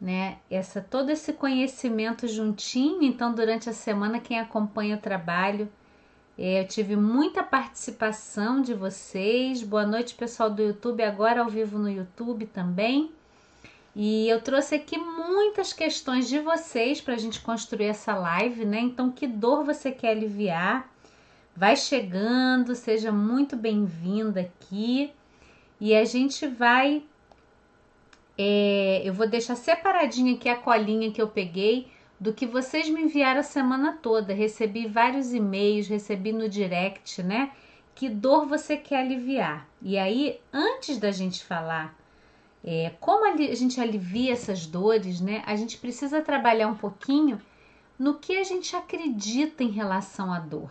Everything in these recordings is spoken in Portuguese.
né? Essa todo esse conhecimento juntinho. Então, durante a semana, quem acompanha o trabalho, é, eu tive muita participação de vocês. Boa noite, pessoal do YouTube, agora ao vivo no YouTube também. E eu trouxe aqui muitas questões de vocês para a gente construir essa live, né? Então, que dor você quer aliviar? Vai chegando, seja muito bem-vinda aqui. E a gente vai é, eu vou deixar separadinho aqui a colinha que eu peguei do que vocês me enviaram a semana toda. Recebi vários e-mails, recebi no direct, né? Que dor você quer aliviar? E aí, antes da gente falar é, como a gente alivia essas dores, né? A gente precisa trabalhar um pouquinho no que a gente acredita em relação à dor.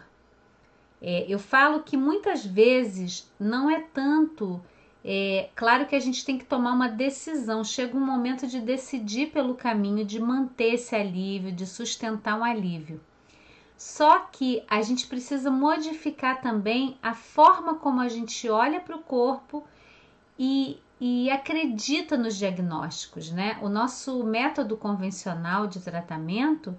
É, eu falo que muitas vezes não é tanto é claro que a gente tem que tomar uma decisão. Chega um momento de decidir pelo caminho, de manter esse alívio, de sustentar um alívio. Só que a gente precisa modificar também a forma como a gente olha para o corpo e, e acredita nos diagnósticos, né? O nosso método convencional de tratamento,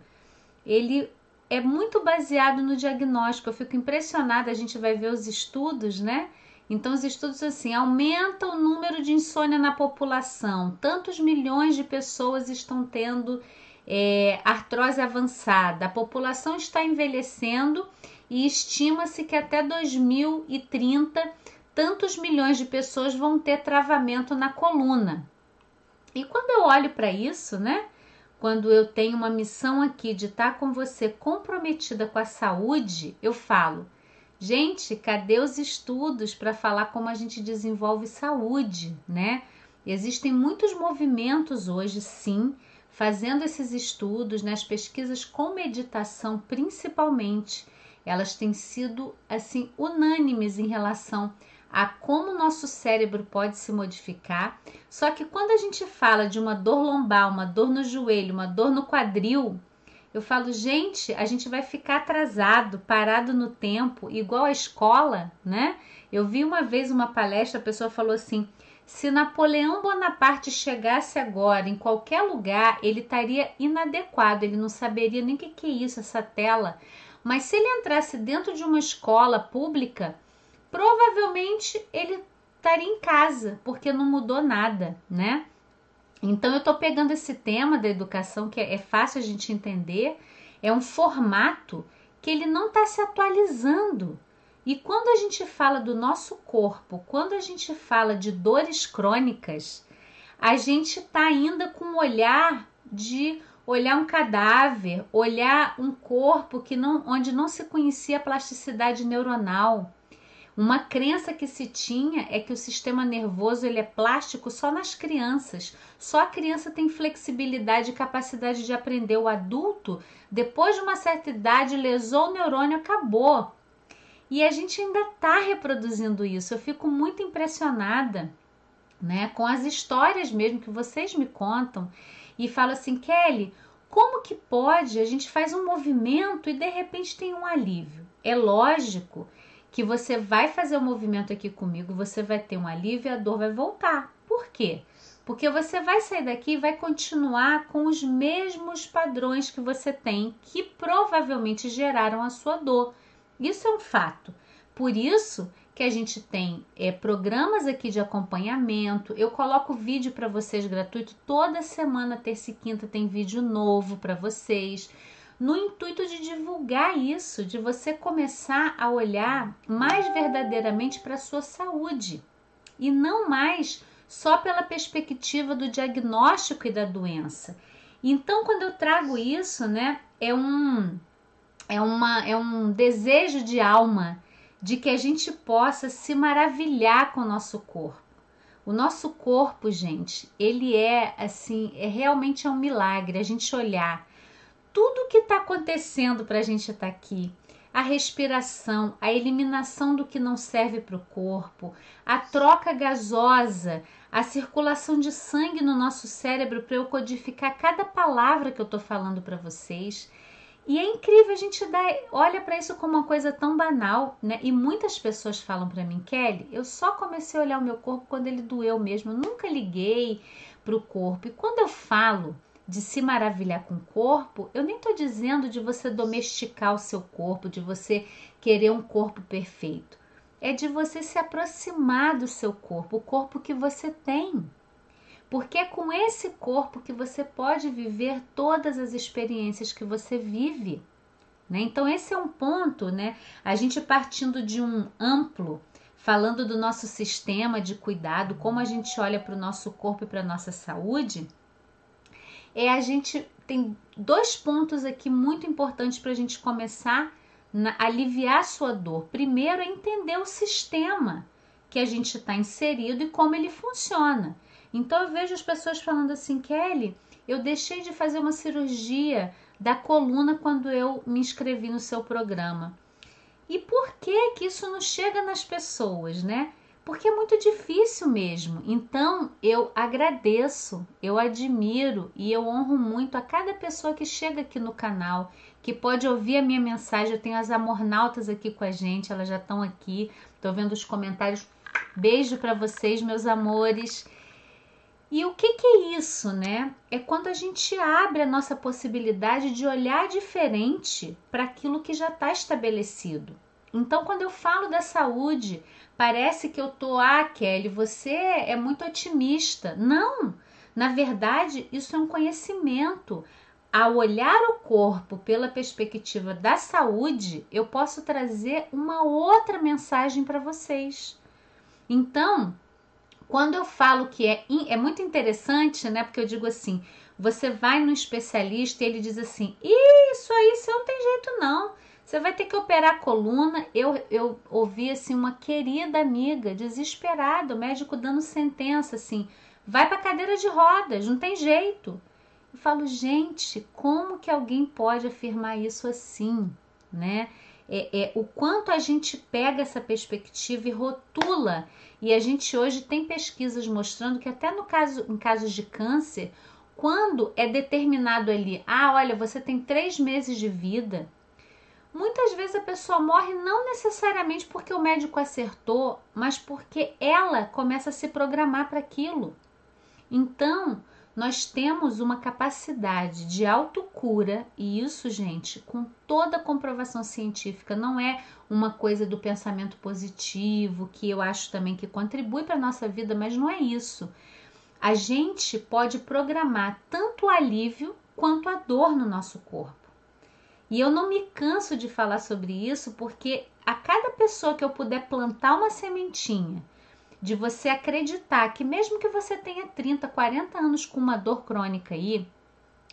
ele é muito baseado no diagnóstico. Eu fico impressionada, a gente vai ver os estudos, né? Então, os estudos assim aumentam o número de insônia na população. Tantos milhões de pessoas estão tendo é, artrose avançada. A população está envelhecendo e estima-se que até 2030 tantos milhões de pessoas vão ter travamento na coluna. E quando eu olho para isso, né? Quando eu tenho uma missão aqui de estar com você comprometida com a saúde, eu falo Gente, cadê os estudos para falar como a gente desenvolve saúde, né? Existem muitos movimentos hoje, sim, fazendo esses estudos, nas né? pesquisas com meditação, principalmente. Elas têm sido assim unânimes em relação a como o nosso cérebro pode se modificar. Só que quando a gente fala de uma dor lombar, uma dor no joelho, uma dor no quadril, eu falo, gente, a gente vai ficar atrasado, parado no tempo, igual a escola, né? Eu vi uma vez uma palestra, a pessoa falou assim: se Napoleão Bonaparte chegasse agora em qualquer lugar, ele estaria inadequado, ele não saberia nem o que, que é isso, essa tela. Mas se ele entrasse dentro de uma escola pública, provavelmente ele estaria em casa, porque não mudou nada, né? Então, eu estou pegando esse tema da educação, que é, é fácil a gente entender, é um formato que ele não está se atualizando. E quando a gente fala do nosso corpo, quando a gente fala de dores crônicas, a gente está ainda com um olhar de olhar um cadáver, olhar um corpo que não, onde não se conhecia a plasticidade neuronal. Uma crença que se tinha é que o sistema nervoso ele é plástico só nas crianças. Só a criança tem flexibilidade e capacidade de aprender. O adulto, depois de uma certa idade, lesou o neurônio, acabou. E a gente ainda está reproduzindo isso. Eu fico muito impressionada, né, com as histórias mesmo que vocês me contam e falo assim, Kelly, como que pode? A gente faz um movimento e de repente tem um alívio. É lógico que você vai fazer o um movimento aqui comigo, você vai ter um alívio a dor vai voltar. Por quê? Porque você vai sair daqui e vai continuar com os mesmos padrões que você tem, que provavelmente geraram a sua dor. Isso é um fato. Por isso que a gente tem é, programas aqui de acompanhamento. Eu coloco vídeo para vocês gratuito toda semana, terça e quinta tem vídeo novo para vocês no intuito de divulgar isso, de você começar a olhar mais verdadeiramente para a sua saúde e não mais só pela perspectiva do diagnóstico e da doença. Então, quando eu trago isso, né, é um é uma é um desejo de alma de que a gente possa se maravilhar com o nosso corpo. O nosso corpo, gente, ele é assim, é realmente é um milagre a gente olhar tudo que está acontecendo para a gente estar tá aqui. A respiração, a eliminação do que não serve para o corpo, a troca gasosa, a circulação de sangue no nosso cérebro para eu codificar cada palavra que eu estou falando para vocês. E é incrível a gente dar, olha para isso como uma coisa tão banal, né? E muitas pessoas falam para mim, Kelly, eu só comecei a olhar o meu corpo quando ele doeu mesmo, eu nunca liguei para o corpo. E quando eu falo de se maravilhar com o corpo, eu nem estou dizendo de você domesticar o seu corpo, de você querer um corpo perfeito. É de você se aproximar do seu corpo, o corpo que você tem. Porque é com esse corpo que você pode viver todas as experiências que você vive. Né? Então, esse é um ponto, né? A gente partindo de um amplo, falando do nosso sistema de cuidado, como a gente olha para o nosso corpo e para a nossa saúde é a gente tem dois pontos aqui muito importantes para a gente começar a aliviar a sua dor. Primeiro é entender o sistema que a gente está inserido e como ele funciona. Então eu vejo as pessoas falando assim, Kelly, eu deixei de fazer uma cirurgia da coluna quando eu me inscrevi no seu programa. E por que que isso não chega nas pessoas, né? Porque é muito difícil mesmo. Então eu agradeço, eu admiro e eu honro muito a cada pessoa que chega aqui no canal, que pode ouvir a minha mensagem. Eu tenho as amornautas aqui com a gente, elas já estão aqui. Estou vendo os comentários. Beijo para vocês, meus amores. E o que, que é isso, né? É quando a gente abre a nossa possibilidade de olhar diferente para aquilo que já está estabelecido. Então, quando eu falo da saúde, Parece que eu tô, ah, Kelly, você é muito otimista. Não, na verdade, isso é um conhecimento. Ao olhar o corpo pela perspectiva da saúde, eu posso trazer uma outra mensagem para vocês. Então, quando eu falo que é, é muito interessante, né? Porque eu digo assim: você vai no especialista e ele diz assim: Isso aí, você não tem jeito não. Você vai ter que operar a coluna. Eu, eu ouvi assim uma querida amiga desesperada, o médico dando sentença assim: vai para cadeira de rodas, não tem jeito. Eu falo, gente, como que alguém pode afirmar isso assim, né? É, é, o quanto a gente pega essa perspectiva e rotula. E a gente hoje tem pesquisas mostrando que até no caso, em casos de câncer, quando é determinado ali, ah, olha, você tem três meses de vida, Muitas vezes a pessoa morre não necessariamente porque o médico acertou, mas porque ela começa a se programar para aquilo. Então, nós temos uma capacidade de autocura, e isso, gente, com toda a comprovação científica, não é uma coisa do pensamento positivo, que eu acho também que contribui para a nossa vida, mas não é isso. A gente pode programar tanto o alívio quanto a dor no nosso corpo. E eu não me canso de falar sobre isso porque a cada pessoa que eu puder plantar uma sementinha de você acreditar que mesmo que você tenha 30, 40 anos com uma dor crônica aí,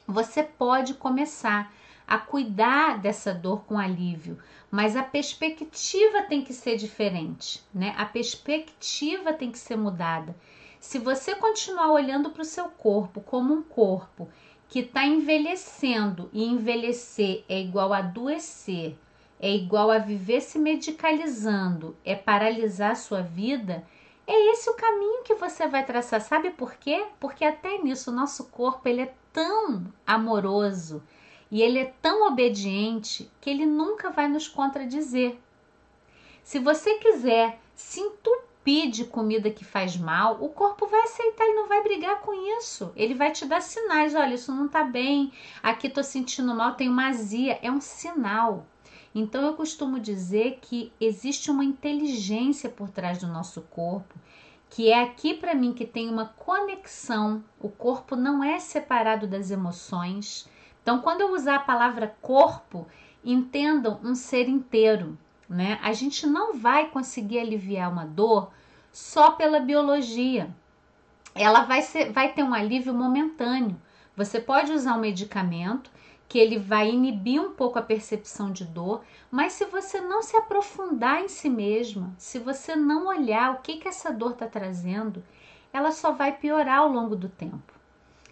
você pode começar a cuidar dessa dor com alívio, mas a perspectiva tem que ser diferente, né? A perspectiva tem que ser mudada. Se você continuar olhando para o seu corpo como um corpo que está envelhecendo e envelhecer é igual a adoecer, é igual a viver se medicalizando, é paralisar a sua vida, é esse o caminho que você vai traçar. Sabe por quê? Porque até nisso o nosso corpo ele é tão amoroso e ele é tão obediente que ele nunca vai nos contradizer. Se você quiser se entupir pede comida que faz mal, o corpo vai aceitar e não vai brigar com isso. Ele vai te dar sinais, olha, isso não tá bem, aqui tô sentindo mal, tenho uma azia, é um sinal. Então eu costumo dizer que existe uma inteligência por trás do nosso corpo, que é aqui para mim que tem uma conexão. O corpo não é separado das emoções. Então quando eu usar a palavra corpo, entendam um ser inteiro né? A gente não vai conseguir aliviar uma dor só pela biologia. Ela vai, ser, vai ter um alívio momentâneo. Você pode usar um medicamento que ele vai inibir um pouco a percepção de dor, mas se você não se aprofundar em si mesma, se você não olhar o que, que essa dor está trazendo, ela só vai piorar ao longo do tempo.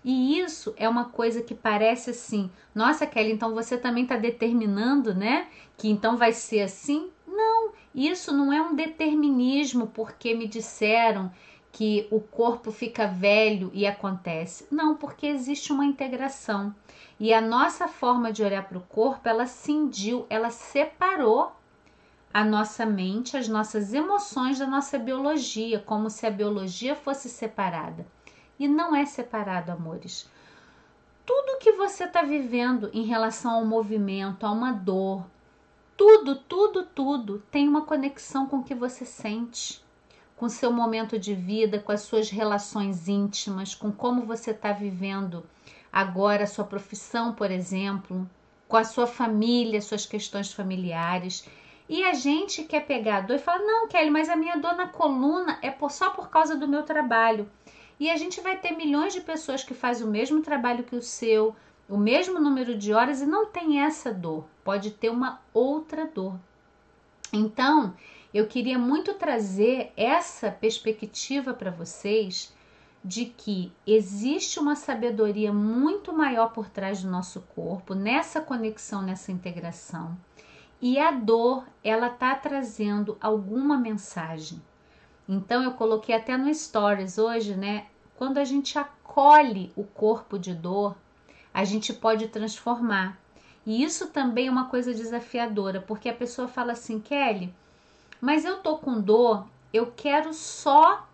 E isso é uma coisa que parece assim, nossa Kelly, então você também está determinando, né? Que então vai ser assim? Não, isso não é um determinismo porque me disseram que o corpo fica velho e acontece. Não, porque existe uma integração. E a nossa forma de olhar para o corpo, ela cindiu, ela separou a nossa mente, as nossas emoções da nossa biologia, como se a biologia fosse separada. E não é separado, amores. Tudo que você está vivendo em relação ao movimento, a uma dor, tudo, tudo, tudo tem uma conexão com o que você sente, com o seu momento de vida, com as suas relações íntimas, com como você está vivendo agora a sua profissão, por exemplo, com a sua família, suas questões familiares. E a gente quer pegar a dor e falar: não, Kelly, mas a minha dor na coluna é só por causa do meu trabalho. E a gente vai ter milhões de pessoas que fazem o mesmo trabalho que o seu, o mesmo número de horas e não tem essa dor. Pode ter uma outra dor. Então, eu queria muito trazer essa perspectiva para vocês de que existe uma sabedoria muito maior por trás do nosso corpo, nessa conexão, nessa integração. E a dor, ela tá trazendo alguma mensagem. Então eu coloquei até no stories hoje, né? Quando a gente acolhe o corpo de dor, a gente pode transformar. E isso também é uma coisa desafiadora, porque a pessoa fala assim, Kelly, mas eu tô com dor, eu quero só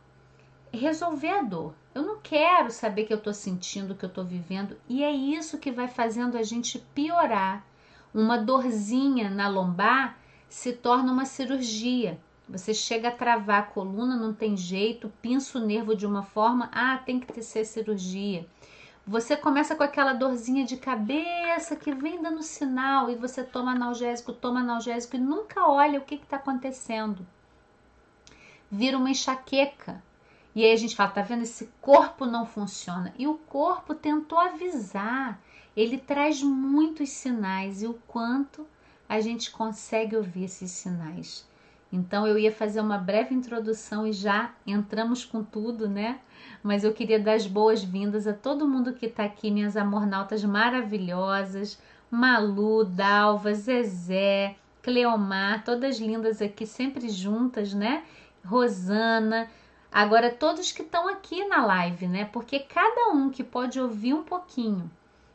resolver a dor. Eu não quero saber que eu estou sentindo, que eu estou vivendo, e é isso que vai fazendo a gente piorar. Uma dorzinha na lombar se torna uma cirurgia. Você chega a travar a coluna, não tem jeito, pinça o nervo de uma forma, ah, tem que ter cirurgia. Você começa com aquela dorzinha de cabeça que vem dando sinal e você toma analgésico, toma analgésico e nunca olha o que está acontecendo. Vira uma enxaqueca, e aí a gente fala, tá vendo? Esse corpo não funciona. E o corpo tentou avisar. Ele traz muitos sinais e o quanto a gente consegue ouvir esses sinais. Então eu ia fazer uma breve introdução e já entramos com tudo, né? Mas eu queria dar as boas-vindas a todo mundo que está aqui, minhas amornautas maravilhosas, Malu, Dalva, Zezé, Cleomar, todas lindas aqui, sempre juntas, né? Rosana, Agora, todos que estão aqui na live, né? Porque cada um que pode ouvir um pouquinho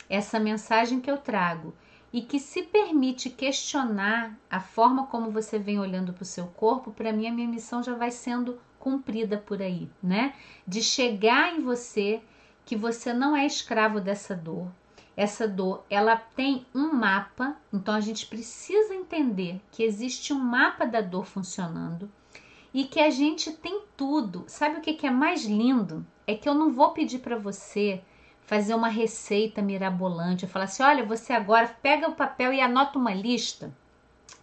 essa mensagem que eu trago e que se permite questionar a forma como você vem olhando para o seu corpo, para mim a minha missão já vai sendo cumprida por aí, né? De chegar em você que você não é escravo dessa dor. Essa dor, ela tem um mapa, então a gente precisa entender que existe um mapa da dor funcionando e que a gente tem tudo. Sabe o que, que é mais lindo? É que eu não vou pedir para você fazer uma receita mirabolante. Eu falar assim: olha, você agora pega o papel e anota uma lista.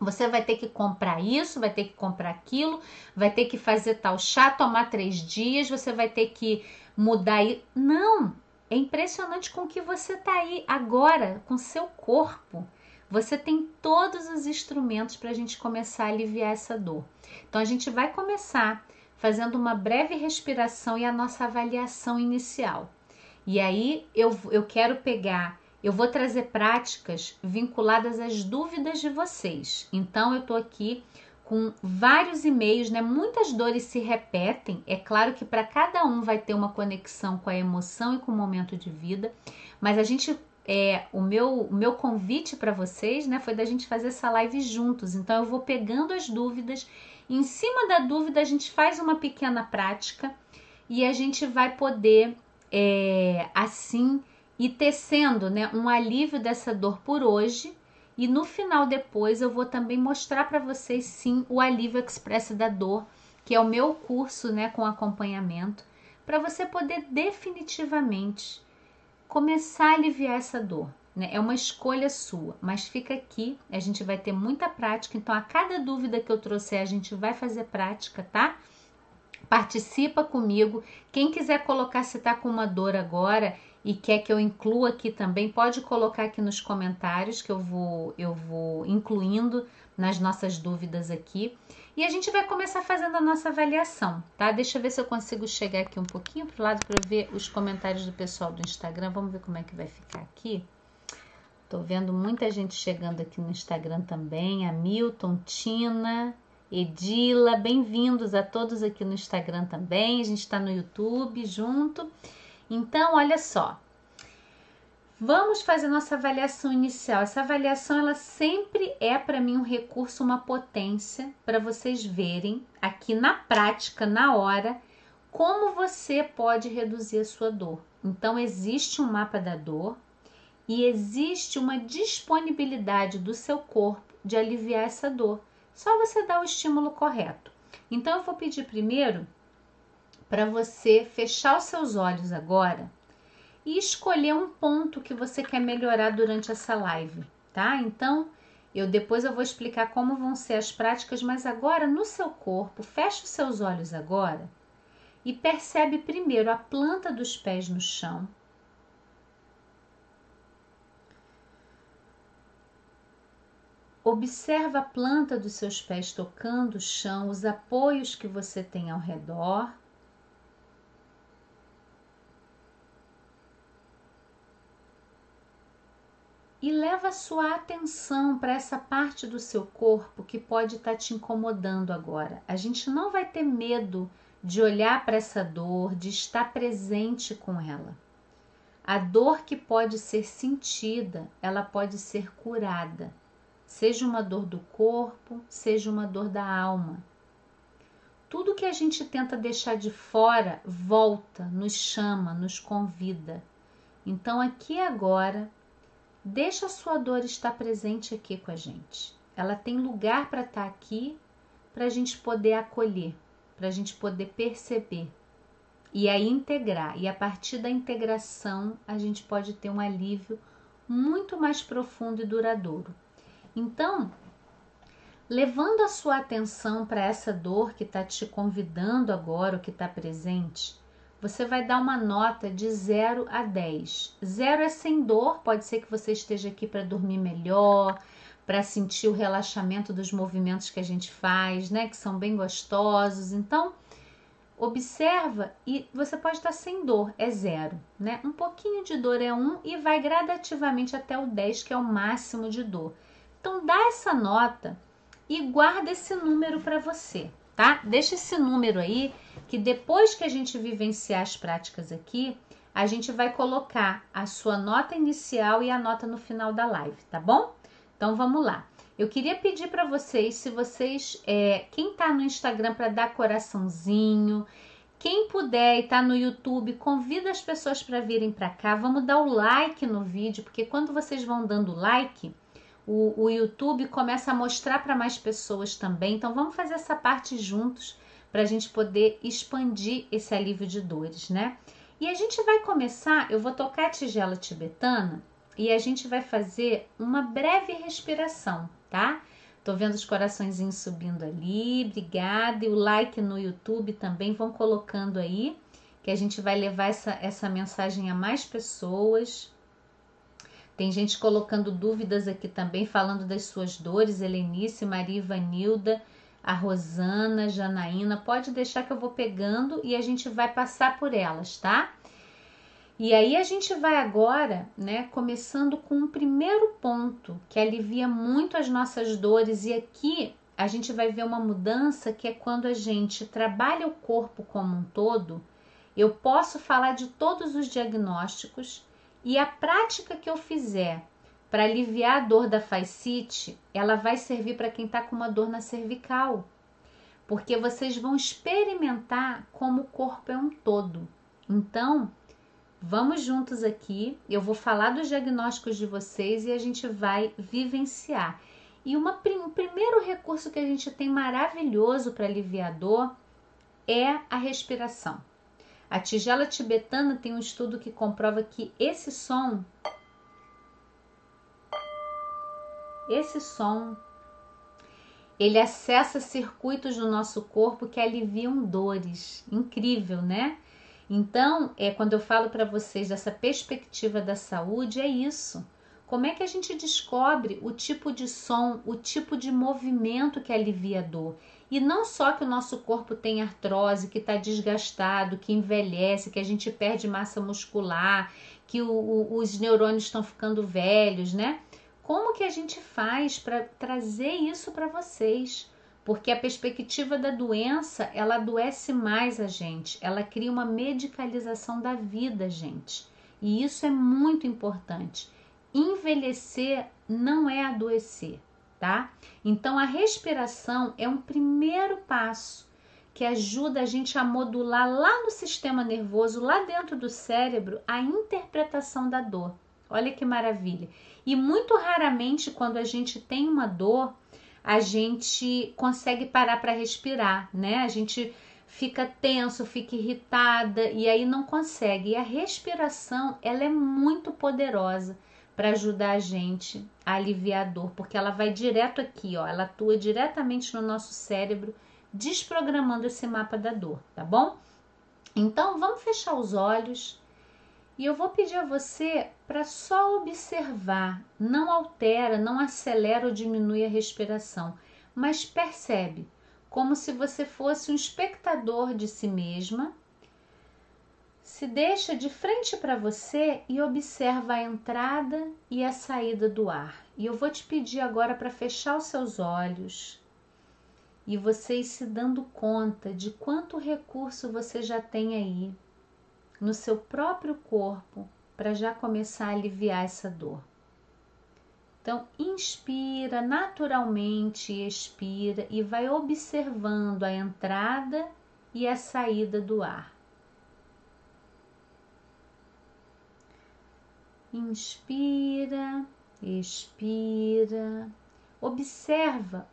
Você vai ter que comprar isso, vai ter que comprar aquilo, vai ter que fazer tal chá, tomar três dias, você vai ter que mudar. Não! É impressionante com que você tá aí agora, com seu corpo. Você tem todos os instrumentos para a gente começar a aliviar essa dor. Então, a gente vai começar fazendo uma breve respiração e a nossa avaliação inicial. E aí eu, eu quero pegar, eu vou trazer práticas vinculadas às dúvidas de vocês. Então, eu estou aqui com vários e-mails, né? Muitas dores se repetem. É claro que para cada um vai ter uma conexão com a emoção e com o momento de vida, mas a gente é, o meu, o meu convite para vocês né, foi da gente fazer essa live juntos. Então eu vou pegando as dúvidas, em cima da dúvida a gente faz uma pequena prática e a gente vai poder é, assim ir tecendo né, um alívio dessa dor por hoje. E no final, depois, eu vou também mostrar para vocês sim o alívio express da dor, que é o meu curso né, com acompanhamento, para você poder definitivamente começar a aliviar essa dor. Né? É uma escolha sua, mas fica aqui, a gente vai ter muita prática, então a cada dúvida que eu trouxer, a gente vai fazer prática, tá? Participa comigo. Quem quiser colocar se tá com uma dor agora e quer que eu inclua aqui também, pode colocar aqui nos comentários que eu vou eu vou incluindo nas nossas dúvidas aqui. E a gente vai começar fazendo a nossa avaliação, tá? Deixa eu ver se eu consigo chegar aqui um pouquinho pro lado para ver os comentários do pessoal do Instagram. Vamos ver como é que vai ficar aqui. Tô vendo muita gente chegando aqui no Instagram também. A Milton, Tina, Edila, bem-vindos a todos aqui no Instagram também. A gente está no YouTube junto. Então, olha só, Vamos fazer nossa avaliação inicial. Essa avaliação ela sempre é para mim um recurso, uma potência para vocês verem aqui na prática, na hora, como você pode reduzir a sua dor. Então, existe um mapa da dor e existe uma disponibilidade do seu corpo de aliviar essa dor. Só você dar o estímulo correto. Então, eu vou pedir primeiro para você fechar os seus olhos agora e escolher um ponto que você quer melhorar durante essa live, tá? Então, eu depois eu vou explicar como vão ser as práticas, mas agora no seu corpo, feche os seus olhos agora e percebe primeiro a planta dos pés no chão. Observa a planta dos seus pés tocando o chão, os apoios que você tem ao redor. E leva sua atenção para essa parte do seu corpo que pode estar tá te incomodando agora. A gente não vai ter medo de olhar para essa dor, de estar presente com ela. A dor que pode ser sentida, ela pode ser curada, seja uma dor do corpo, seja uma dor da alma. Tudo que a gente tenta deixar de fora volta, nos chama, nos convida. Então, aqui agora, deixa a sua dor estar presente aqui com a gente. Ela tem lugar para estar aqui para a gente poder acolher para a gente poder perceber e aí integrar. E a partir da integração, a gente pode ter um alívio muito mais profundo e duradouro. Então, levando a sua atenção para essa dor que está te convidando agora, o que está presente, você vai dar uma nota de 0 a 10. 0 é sem dor, pode ser que você esteja aqui para dormir melhor, para sentir o relaxamento dos movimentos que a gente faz, né, que são bem gostosos. Então, observa e você pode estar sem dor, é zero, né? Um pouquinho de dor é um e vai gradativamente até o 10, que é o máximo de dor. Então, dá essa nota e guarda esse número para você, tá? Deixa esse número aí, que depois que a gente vivenciar as práticas aqui, a gente vai colocar a sua nota inicial e a nota no final da live, tá bom? Então vamos lá. Eu queria pedir para vocês, se vocês, é, quem está no Instagram para dar coraçãozinho, quem puder e está no YouTube, convida as pessoas para virem para cá. Vamos dar o like no vídeo, porque quando vocês vão dando like, o, o YouTube começa a mostrar para mais pessoas também. Então vamos fazer essa parte juntos para a gente poder expandir esse alívio de dores, né? E a gente vai começar. Eu vou tocar a tigela tibetana e a gente vai fazer uma breve respiração, tá? Tô vendo os coraçõezinhos subindo ali, obrigada. E o like no YouTube também vão colocando aí, que a gente vai levar essa, essa mensagem a mais pessoas. Tem gente colocando dúvidas aqui também, falando das suas dores. Helenice, Maria Ivanilda, a Rosana, Janaína. Pode deixar que eu vou pegando e a gente vai passar por elas, tá? E aí a gente vai agora, né, começando com um primeiro ponto que alivia muito as nossas dores e aqui a gente vai ver uma mudança que é quando a gente trabalha o corpo como um todo. Eu posso falar de todos os diagnósticos e a prática que eu fizer para aliviar a dor da fascite, ela vai servir para quem está com uma dor na cervical, porque vocês vão experimentar como o corpo é um todo. Então, Vamos juntos aqui, eu vou falar dos diagnósticos de vocês e a gente vai vivenciar. E uma, o primeiro recurso que a gente tem maravilhoso para aliviar a dor é a respiração. A tigela tibetana tem um estudo que comprova que esse som, esse som, ele acessa circuitos do nosso corpo que aliviam dores. Incrível, né? Então, é quando eu falo para vocês dessa perspectiva da saúde, é isso. Como é que a gente descobre o tipo de som, o tipo de movimento que alivia a dor? E não só que o nosso corpo tem artrose, que está desgastado, que envelhece, que a gente perde massa muscular, que o, o, os neurônios estão ficando velhos, né? Como que a gente faz para trazer isso para vocês? porque a perspectiva da doença ela adoece mais a gente, ela cria uma medicalização da vida, gente. E isso é muito importante. Envelhecer não é adoecer, tá? Então a respiração é um primeiro passo que ajuda a gente a modular lá no sistema nervoso, lá dentro do cérebro, a interpretação da dor. Olha que maravilha. E muito raramente, quando a gente tem uma dor, a gente consegue parar para respirar, né? A gente fica tenso, fica irritada e aí não consegue. E a respiração, ela é muito poderosa para ajudar a gente a aliviar a dor, porque ela vai direto aqui, ó, ela atua diretamente no nosso cérebro, desprogramando esse mapa da dor, tá bom? Então, vamos fechar os olhos e eu vou pedir a você para só observar, não altera, não acelera ou diminui a respiração, mas percebe, como se você fosse um espectador de si mesma. Se deixa de frente para você e observa a entrada e a saída do ar. E eu vou te pedir agora para fechar os seus olhos e vocês se dando conta de quanto recurso você já tem aí no seu próprio corpo para já começar a aliviar essa dor. Então, inspira naturalmente, expira e vai observando a entrada e a saída do ar. Inspira, expira, observa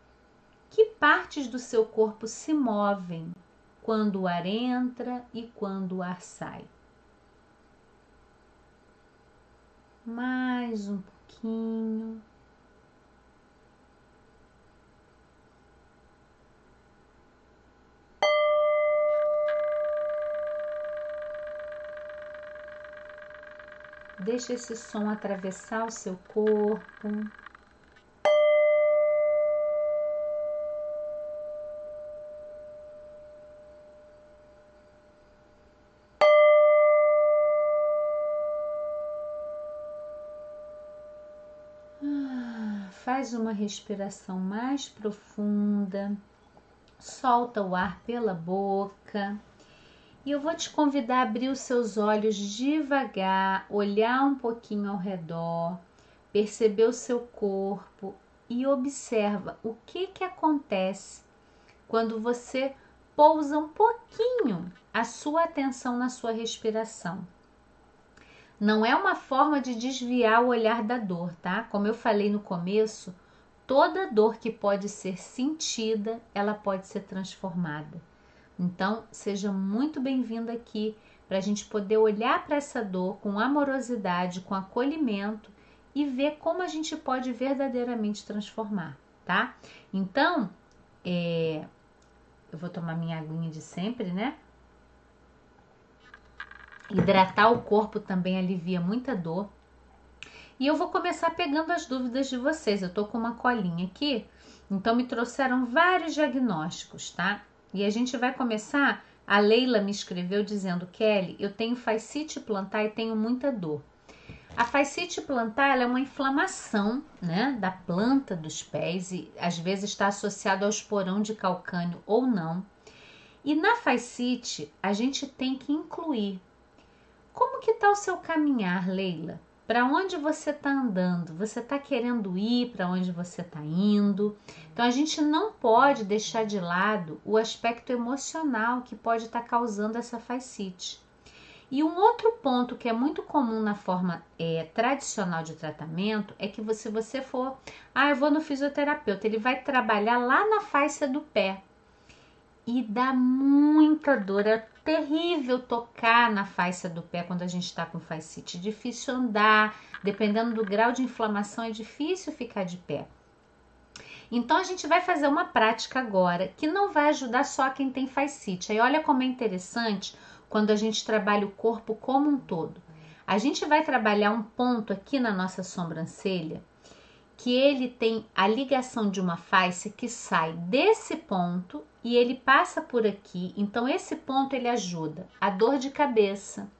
que partes do seu corpo se movem quando o ar entra e quando o ar sai. mais um pouquinho. Deixa esse som atravessar o seu corpo. faz uma respiração mais profunda, solta o ar pela boca. E eu vou te convidar a abrir os seus olhos devagar, olhar um pouquinho ao redor, perceber o seu corpo e observa o que que acontece quando você pousa um pouquinho a sua atenção na sua respiração não é uma forma de desviar o olhar da dor, tá? Como eu falei no começo, toda dor que pode ser sentida, ela pode ser transformada. Então, seja muito bem-vindo aqui para a gente poder olhar para essa dor com amorosidade, com acolhimento e ver como a gente pode verdadeiramente transformar, tá? Então, é, eu vou tomar minha aguinha de sempre, né? Hidratar o corpo também alivia muita dor. E eu vou começar pegando as dúvidas de vocês. Eu tô com uma colinha aqui, então me trouxeram vários diagnósticos, tá? E a gente vai começar. A Leila me escreveu dizendo: Kelly, eu tenho fascite plantar e tenho muita dor. A fascite plantar é uma inflamação né, da planta dos pés e às vezes está associado ao esporão de calcânio ou não. E na fascite a gente tem que incluir como que está o seu caminhar, Leila? Para onde você está andando? Você está querendo ir para onde você está indo? Então a gente não pode deixar de lado o aspecto emocional que pode estar tá causando essa fascite. E um outro ponto que é muito comum na forma é, tradicional de tratamento é que se você for, ah, eu vou no fisioterapeuta, ele vai trabalhar lá na face do pé e dá muita dor. É terrível tocar na face do pé quando a gente está com fascite. É difícil andar, dependendo do grau de inflamação, é difícil ficar de pé. Então a gente vai fazer uma prática agora que não vai ajudar só quem tem fascite. Aí olha como é interessante quando a gente trabalha o corpo como um todo. A gente vai trabalhar um ponto aqui na nossa sobrancelha que ele tem a ligação de uma face que sai desse ponto e ele passa por aqui. Então esse ponto ele ajuda a dor de cabeça,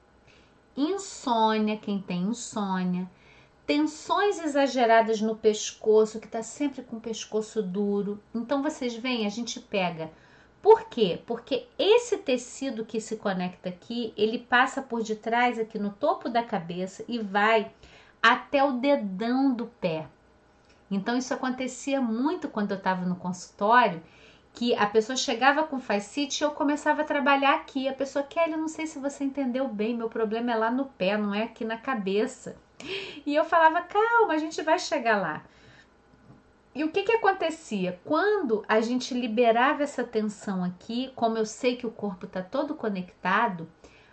insônia, quem tem insônia, tensões exageradas no pescoço, que está sempre com o pescoço duro. Então vocês veem, a gente pega. Por quê? Porque esse tecido que se conecta aqui, ele passa por detrás aqui no topo da cabeça e vai até o dedão do pé. Então isso acontecia muito quando eu estava no consultório que a pessoa chegava com fascite e eu começava a trabalhar aqui. A pessoa, Kelly, não sei se você entendeu bem, meu problema é lá no pé, não é aqui na cabeça. E eu falava, calma, a gente vai chegar lá. E o que que acontecia? Quando a gente liberava essa tensão aqui, como eu sei que o corpo está todo conectado,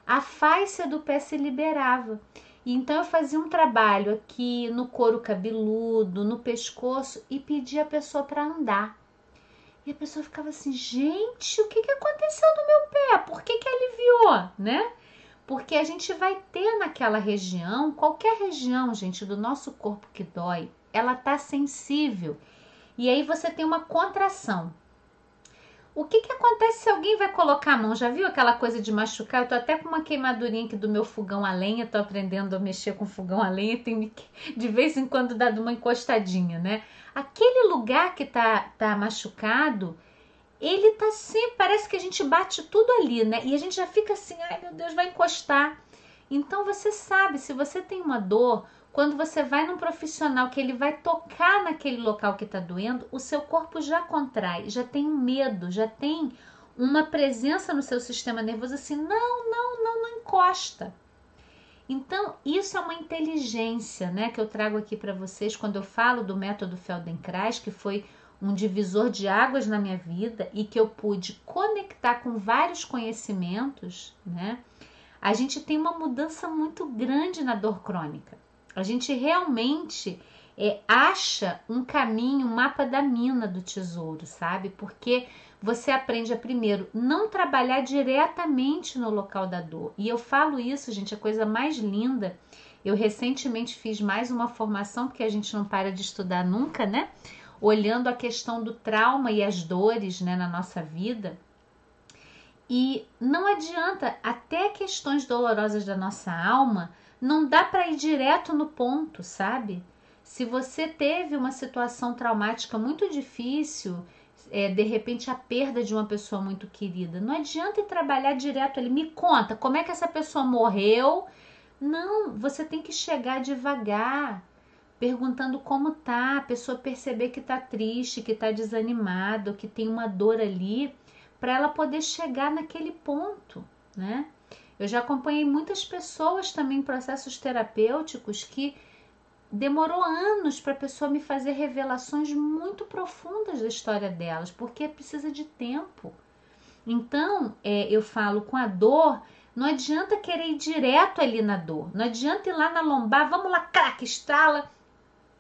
a face do pé se liberava. Então eu fazia um trabalho aqui no couro cabeludo, no pescoço e pedia a pessoa para andar. E a pessoa ficava assim, gente, o que, que aconteceu no meu pé? Por que, que aliviou, né? Porque a gente vai ter naquela região, qualquer região, gente, do nosso corpo que dói, ela tá sensível. E aí você tem uma contração. O que, que acontece se alguém vai colocar a mão? Já viu aquela coisa de machucar? Eu tô até com uma queimadurinha aqui do meu fogão a lenha, tô aprendendo a mexer com fogão a lenha, tem de vez em quando dado uma encostadinha, né? Aquele lugar que tá, tá machucado, ele tá sempre, parece que a gente bate tudo ali, né? E a gente já fica assim, ai meu Deus, vai encostar. Então você sabe, se você tem uma dor, quando você vai num profissional que ele vai tocar naquele local que está doendo, o seu corpo já contrai, já tem medo, já tem uma presença no seu sistema nervoso assim: não, não, não, não encosta. Então, isso é uma inteligência, né, que eu trago aqui para vocês quando eu falo do método Feldenkrais, que foi um divisor de águas na minha vida e que eu pude conectar com vários conhecimentos, né? A gente tem uma mudança muito grande na dor crônica. A gente realmente é, acha um caminho, um mapa da mina do tesouro, sabe? Porque você aprende a primeiro não trabalhar diretamente no local da dor. E eu falo isso, gente, a coisa mais linda. Eu recentemente fiz mais uma formação, porque a gente não para de estudar nunca, né? Olhando a questão do trauma e as dores né, na nossa vida. E não adianta, até questões dolorosas da nossa alma, não dá para ir direto no ponto, sabe? Se você teve uma situação traumática muito difícil, é, de repente a perda de uma pessoa muito querida, não adianta ir trabalhar direto ali. Me conta como é que essa pessoa morreu. Não, você tem que chegar devagar, perguntando como tá, a pessoa perceber que tá triste, que tá desanimado, que tem uma dor ali, para ela poder chegar naquele ponto, né? Eu já acompanhei muitas pessoas também em processos terapêuticos que demorou anos para a pessoa me fazer revelações muito profundas da história delas, porque precisa de tempo. Então, é, eu falo com a dor, não adianta querer ir direto ali na dor, não adianta ir lá na lombar, vamos lá, crack, estrala.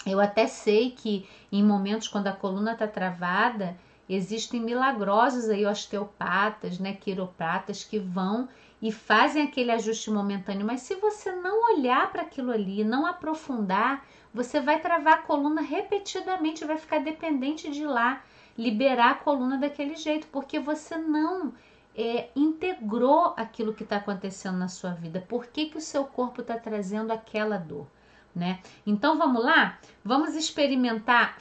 Eu até sei que em momentos quando a coluna está travada, existem milagrosos aí osteopatas, né, quiropratas que vão e fazem aquele ajuste momentâneo, mas se você não olhar para aquilo ali, não aprofundar, você vai travar a coluna repetidamente, vai ficar dependente de ir lá liberar a coluna daquele jeito, porque você não é, integrou aquilo que está acontecendo na sua vida. Por que, que o seu corpo está trazendo aquela dor? Né? Então vamos lá? Vamos experimentar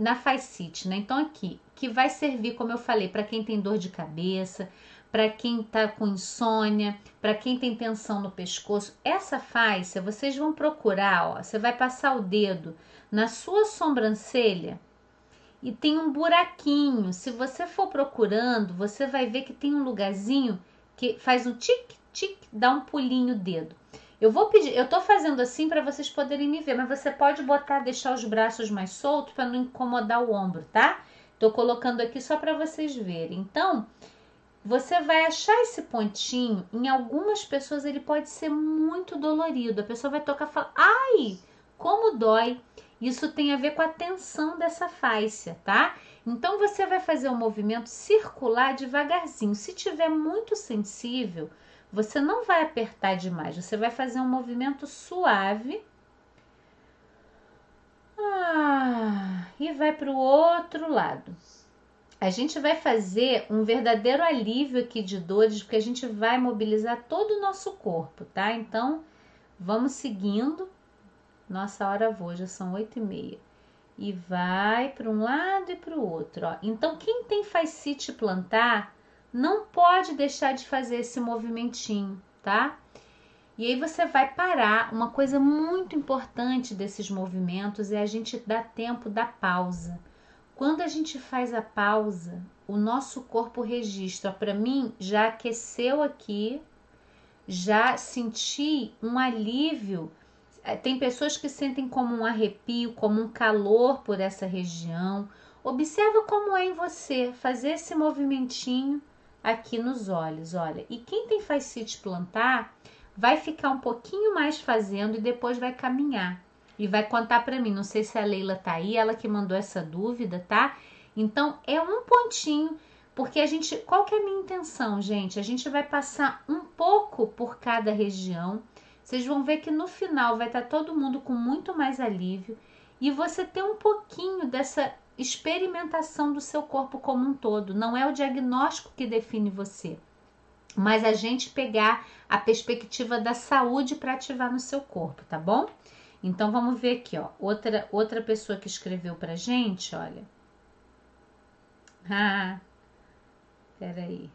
na fascite, né? Então aqui, que vai servir, como eu falei, para quem tem dor de cabeça, para quem está com insônia, para quem tem tensão no pescoço. Essa faixa vocês vão procurar, ó, você vai passar o dedo na sua sobrancelha e tem um buraquinho. Se você for procurando, você vai ver que tem um lugarzinho que faz um tic tic, dá um pulinho o dedo. Eu vou pedir, eu tô fazendo assim para vocês poderem me ver, mas você pode botar, deixar os braços mais soltos para não incomodar o ombro, tá? Tô colocando aqui só para vocês verem. Então, você vai achar esse pontinho, em algumas pessoas ele pode ser muito dolorido. A pessoa vai tocar e falar: "Ai, como dói". Isso tem a ver com a tensão dessa faixa, tá? Então você vai fazer um movimento circular devagarzinho. Se tiver muito sensível, você não vai apertar demais, você vai fazer um movimento suave. Ah, e vai para o outro lado a gente vai fazer um verdadeiro alívio aqui de dores, porque a gente vai mobilizar todo o nosso corpo, tá? Então, vamos seguindo. Nossa hora voa, já são oito e meia. E vai para um lado e para o outro, ó. Então, quem tem fascite plantar, não pode deixar de fazer esse movimentinho, tá? E aí você vai parar. Uma coisa muito importante desses movimentos é a gente dar tempo da pausa. Quando a gente faz a pausa, o nosso corpo registra. Para mim, já aqueceu aqui, já senti um alívio. É, tem pessoas que sentem como um arrepio, como um calor por essa região. Observa como é em você fazer esse movimentinho aqui nos olhos, olha. E quem tem fascite plantar vai ficar um pouquinho mais fazendo e depois vai caminhar e vai contar para mim. Não sei se a Leila tá aí, ela que mandou essa dúvida, tá? Então é um pontinho, porque a gente, qual que é a minha intenção, gente? A gente vai passar um pouco por cada região. Vocês vão ver que no final vai estar tá todo mundo com muito mais alívio e você ter um pouquinho dessa experimentação do seu corpo como um todo. Não é o diagnóstico que define você, mas a gente pegar a perspectiva da saúde para ativar no seu corpo, tá bom? Então vamos ver aqui, ó, outra outra pessoa que escreveu pra gente, olha. Ah, peraí.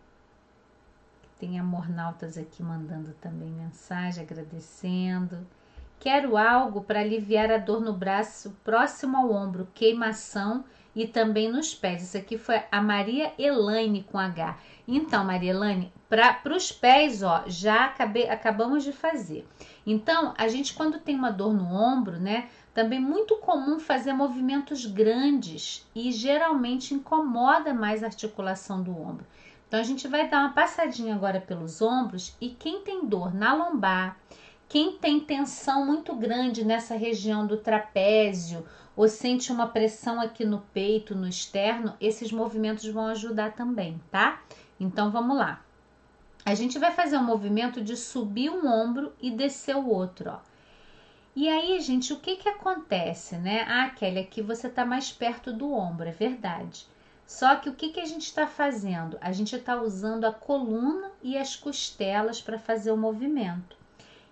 Tem amornautas aqui mandando também mensagem, agradecendo. Quero algo para aliviar a dor no braço próximo ao ombro, queimação e também nos pés. Isso aqui foi a Maria Elaine com H. Então, Maria Elaine, para os pés, ó, já acabei, acabamos de fazer. Então, a gente quando tem uma dor no ombro, né, também muito comum fazer movimentos grandes e geralmente incomoda mais a articulação do ombro. Então, a gente vai dar uma passadinha agora pelos ombros e quem tem dor na lombar, quem tem tensão muito grande nessa região do trapézio ou sente uma pressão aqui no peito, no externo, esses movimentos vão ajudar também, tá? Então vamos lá. A gente vai fazer um movimento de subir um ombro e descer o outro, ó. E aí, gente, o que que acontece, né? Ah, Kelly, aqui você tá mais perto do ombro, é verdade. Só que o que que a gente está fazendo? A gente está usando a coluna e as costelas para fazer o movimento.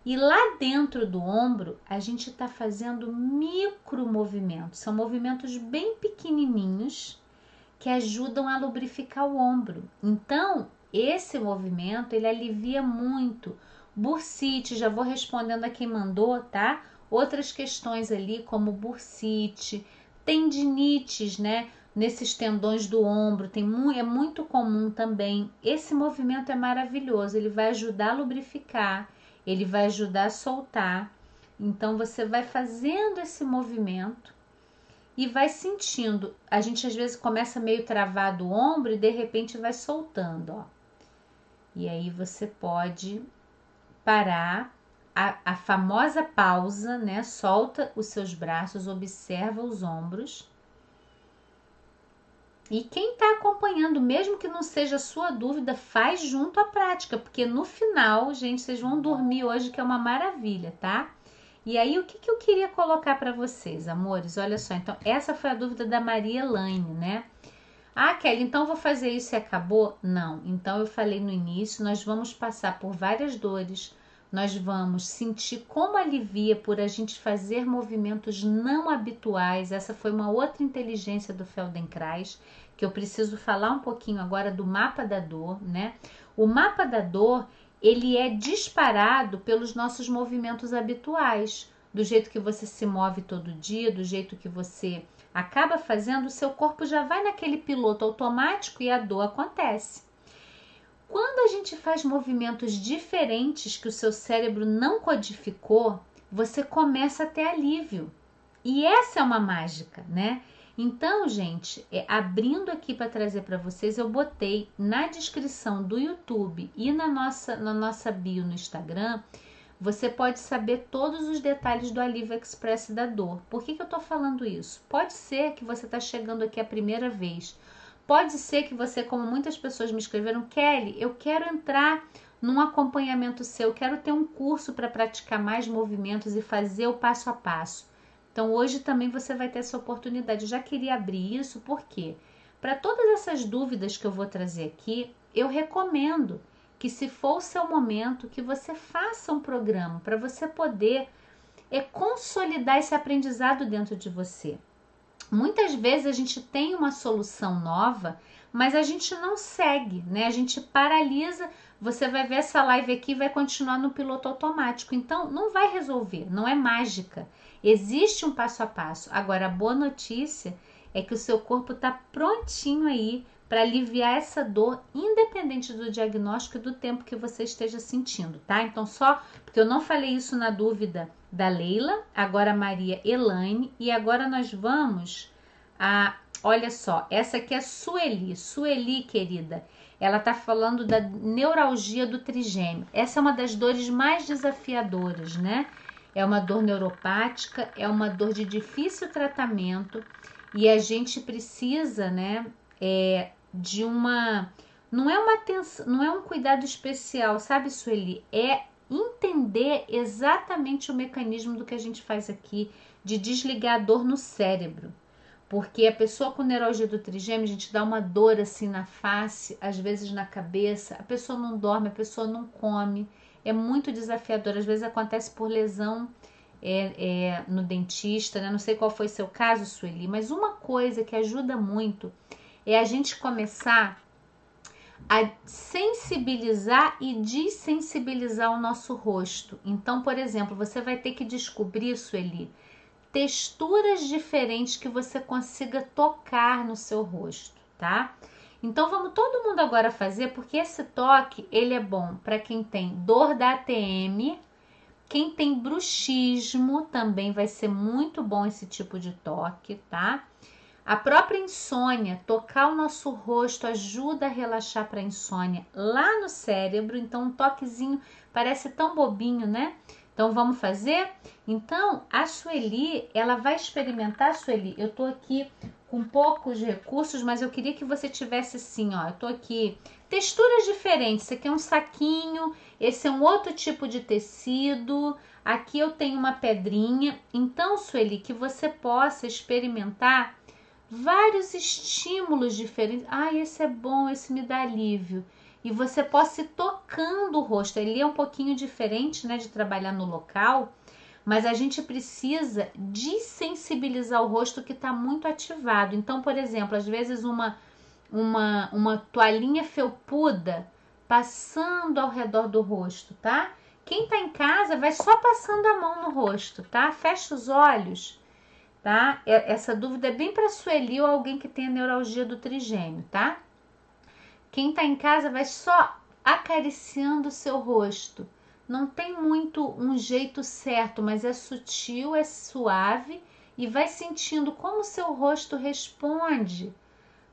E lá dentro do ombro, a gente está fazendo micro movimentos. São movimentos bem pequenininhos que ajudam a lubrificar o ombro. Então, esse movimento ele alivia muito. Bursite, já vou respondendo a quem mandou, tá? Outras questões ali, como bursite, tendinites, né? Nesses tendões do ombro, tem, é muito comum também. Esse movimento é maravilhoso, ele vai ajudar a lubrificar ele vai ajudar a soltar. Então você vai fazendo esse movimento e vai sentindo. A gente às vezes começa meio travado o ombro e de repente vai soltando, ó. E aí você pode parar a, a famosa pausa, né? Solta os seus braços, observa os ombros e quem está acompanhando, mesmo que não seja sua dúvida, faz junto à prática, porque no final, gente, vocês vão dormir hoje, que é uma maravilha, tá? E aí, o que, que eu queria colocar para vocês, amores? Olha só, então, essa foi a dúvida da Maria Elaine, né? Ah, Kelly, então vou fazer isso e acabou? Não. Então, eu falei no início, nós vamos passar por várias dores, nós vamos sentir como alivia por a gente fazer movimentos não habituais. Essa foi uma outra inteligência do Feldenkrais, que eu preciso falar um pouquinho agora do mapa da dor, né? O mapa da dor, ele é disparado pelos nossos movimentos habituais, do jeito que você se move todo dia, do jeito que você acaba fazendo, o seu corpo já vai naquele piloto automático e a dor acontece. Quando a gente faz movimentos diferentes que o seu cérebro não codificou, você começa a ter alívio. E essa é uma mágica, né? Então, gente, é, abrindo aqui para trazer para vocês, eu botei na descrição do YouTube e na nossa, na nossa bio no Instagram, você pode saber todos os detalhes do Alívio Express da dor. Por que, que eu estou falando isso? Pode ser que você está chegando aqui a primeira vez Pode ser que você, como muitas pessoas me escreveram, Kelly, eu quero entrar num acompanhamento seu, quero ter um curso para praticar mais movimentos e fazer o passo a passo. Então hoje também você vai ter essa oportunidade. Eu já queria abrir isso, porque para todas essas dúvidas que eu vou trazer aqui, eu recomendo que se for o seu momento, que você faça um programa para você poder é, consolidar esse aprendizado dentro de você. Muitas vezes a gente tem uma solução nova, mas a gente não segue, né? A gente paralisa. Você vai ver essa live aqui vai continuar no piloto automático. Então, não vai resolver, não é mágica. Existe um passo a passo. Agora, a boa notícia é que o seu corpo está prontinho aí para aliviar essa dor, independente do diagnóstico e do tempo que você esteja sentindo, tá? Então, só porque eu não falei isso na dúvida da Leila, agora Maria Elaine, e agora nós vamos a. Olha só, essa aqui é Sueli. Sueli, querida, ela tá falando da neuralgia do trigêmeo. Essa é uma das dores mais desafiadoras, né? É uma dor neuropática, é uma dor de difícil tratamento e a gente precisa, né, é, de uma não é uma atenção, não é um cuidado especial, sabe, Sueli? É entender exatamente o mecanismo do que a gente faz aqui de desligar a dor no cérebro. Porque a pessoa com neuralgia do trigêmeo, a gente dá uma dor assim na face, às vezes na cabeça, a pessoa não dorme, a pessoa não come, é muito desafiador. Às vezes acontece por lesão é, é, no dentista, né? Não sei qual foi seu caso, Sueli, mas uma coisa que ajuda muito é a gente começar a sensibilizar e desensibilizar o nosso rosto. Então, por exemplo, você vai ter que descobrir, Sueli, texturas diferentes que você consiga tocar no seu rosto, tá? Então vamos todo mundo agora fazer, porque esse toque ele é bom para quem tem dor da ATM, quem tem bruxismo também vai ser muito bom esse tipo de toque, tá? A própria insônia, tocar o nosso rosto ajuda a relaxar para a insônia lá no cérebro, então um toquezinho parece tão bobinho, né? Então vamos fazer? Então a Sueli, ela vai experimentar, Sueli. Eu tô aqui com poucos recursos, mas eu queria que você tivesse assim, ó. Eu tô aqui texturas diferentes. Esse aqui é um saquinho, esse é um outro tipo de tecido. Aqui eu tenho uma pedrinha. Então, Sueli, que você possa experimentar vários estímulos diferentes. Ah, esse é bom, esse me dá alívio. E você possa ir tocando o rosto. Ele é um pouquinho diferente, né, de trabalhar no local mas a gente precisa desensibilizar o rosto que está muito ativado. Então, por exemplo, às vezes uma, uma, uma toalhinha felpuda passando ao redor do rosto, tá? Quem está em casa vai só passando a mão no rosto, tá? Fecha os olhos, tá? Essa dúvida é bem para Sueli ou alguém que tenha neuralgia do trigêmeo, tá? Quem está em casa vai só acariciando o seu rosto não tem muito um jeito certo, mas é sutil, é suave e vai sentindo como seu rosto responde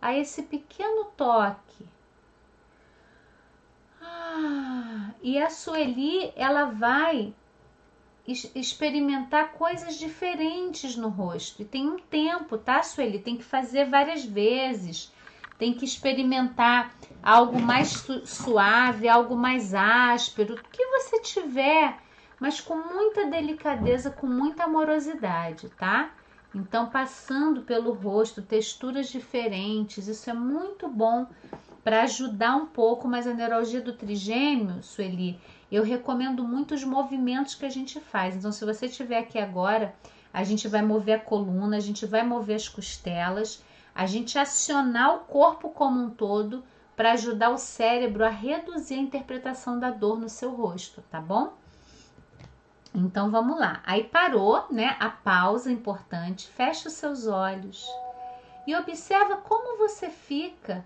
a esse pequeno toque. Ah, e a Sueli, ela vai experimentar coisas diferentes no rosto. E tem um tempo, tá, Sueli? Tem que fazer várias vezes tem que experimentar algo mais su suave, algo mais áspero, o que você tiver, mas com muita delicadeza, com muita amorosidade, tá? Então, passando pelo rosto, texturas diferentes, isso é muito bom para ajudar um pouco, mas a neuralgia do trigêmeo, Sueli, eu recomendo muito os movimentos que a gente faz. Então, se você estiver aqui agora, a gente vai mover a coluna, a gente vai mover as costelas a gente acionar o corpo como um todo para ajudar o cérebro a reduzir a interpretação da dor no seu rosto, tá bom? Então vamos lá. Aí parou, né? A pausa importante. Fecha os seus olhos e observa como você fica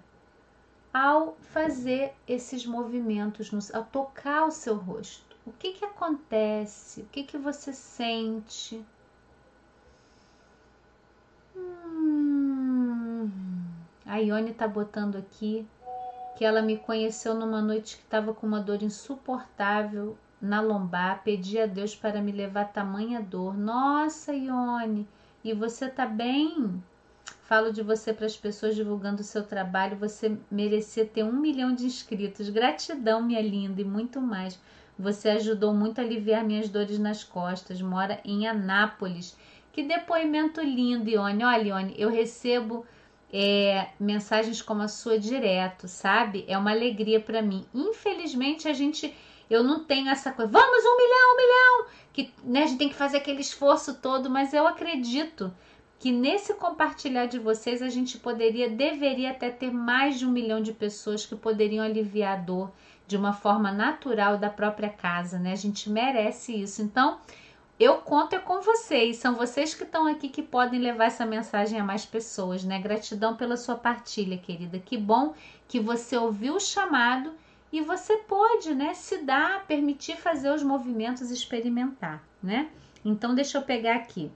ao fazer esses movimentos, ao tocar o seu rosto. O que que acontece? O que que você sente? Hum, a Ione tá botando aqui que ela me conheceu numa noite que estava com uma dor insuportável na lombar, pedi a Deus para me levar tamanha dor. Nossa, Ione, e você tá bem? Falo de você para as pessoas divulgando o seu trabalho. Você merecia ter um milhão de inscritos. Gratidão, minha linda, e muito mais. Você ajudou muito a aliviar minhas dores nas costas. Mora em Anápolis que depoimento lindo, Ione. Olha, Ione, eu recebo é, mensagens como a sua direto, sabe? É uma alegria para mim. Infelizmente, a gente. Eu não tenho essa coisa, vamos um milhão, um milhão, que né, a gente tem que fazer aquele esforço todo, mas eu acredito que nesse compartilhar de vocês a gente poderia, deveria até ter mais de um milhão de pessoas que poderiam aliviar a dor de uma forma natural da própria casa, né? A gente merece isso. Então, eu conto é com vocês, são vocês que estão aqui que podem levar essa mensagem a mais pessoas, né? Gratidão pela sua partilha, querida. Que bom que você ouviu o chamado e você pode, né, se dar, permitir fazer os movimentos, experimentar, né? Então, deixa eu pegar aqui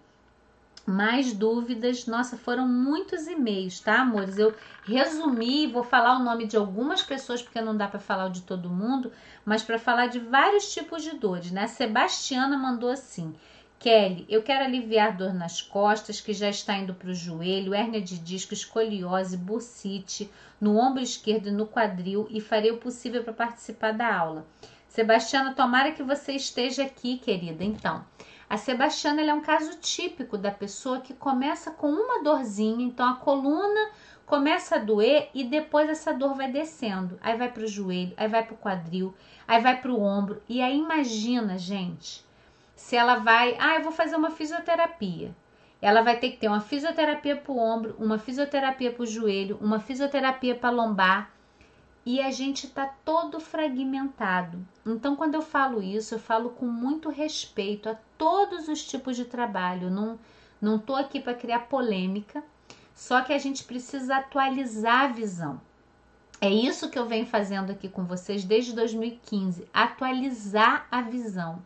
mais dúvidas. Nossa, foram muitos e-mails, tá, amores? Eu resumi, vou falar o nome de algumas pessoas porque não dá para falar de todo mundo, mas para falar de vários tipos de dores, né? Sebastiana mandou assim: Kelly, eu quero aliviar dor nas costas, que já está indo para o joelho, hérnia de disco, escoliose, bursite, no ombro esquerdo e no quadril, e farei o possível para participar da aula. Sebastiana, tomara que você esteja aqui, querida. Então, a Sebastiana é um caso típico da pessoa que começa com uma dorzinha, então a coluna começa a doer e depois essa dor vai descendo. Aí vai para o joelho, aí vai para o quadril, aí vai para o ombro. E aí imagina, gente, se ela vai, ah, eu vou fazer uma fisioterapia. Ela vai ter que ter uma fisioterapia para o ombro, uma fisioterapia para o joelho, uma fisioterapia para lombar e a gente está todo fragmentado. Então, quando eu falo isso, eu falo com muito respeito a todos os tipos de trabalho. Não não aqui para criar polêmica, só que a gente precisa atualizar a visão. É isso que eu venho fazendo aqui com vocês desde 2015, atualizar a visão.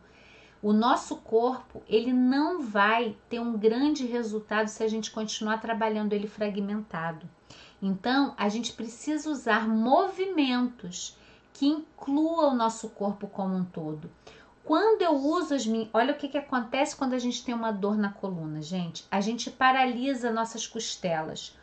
O nosso corpo, ele não vai ter um grande resultado se a gente continuar trabalhando ele fragmentado. Então, a gente precisa usar movimentos que incluam o nosso corpo como um todo. Quando eu uso as minhas. Olha o que, que acontece quando a gente tem uma dor na coluna, gente. A gente paralisa nossas costelas.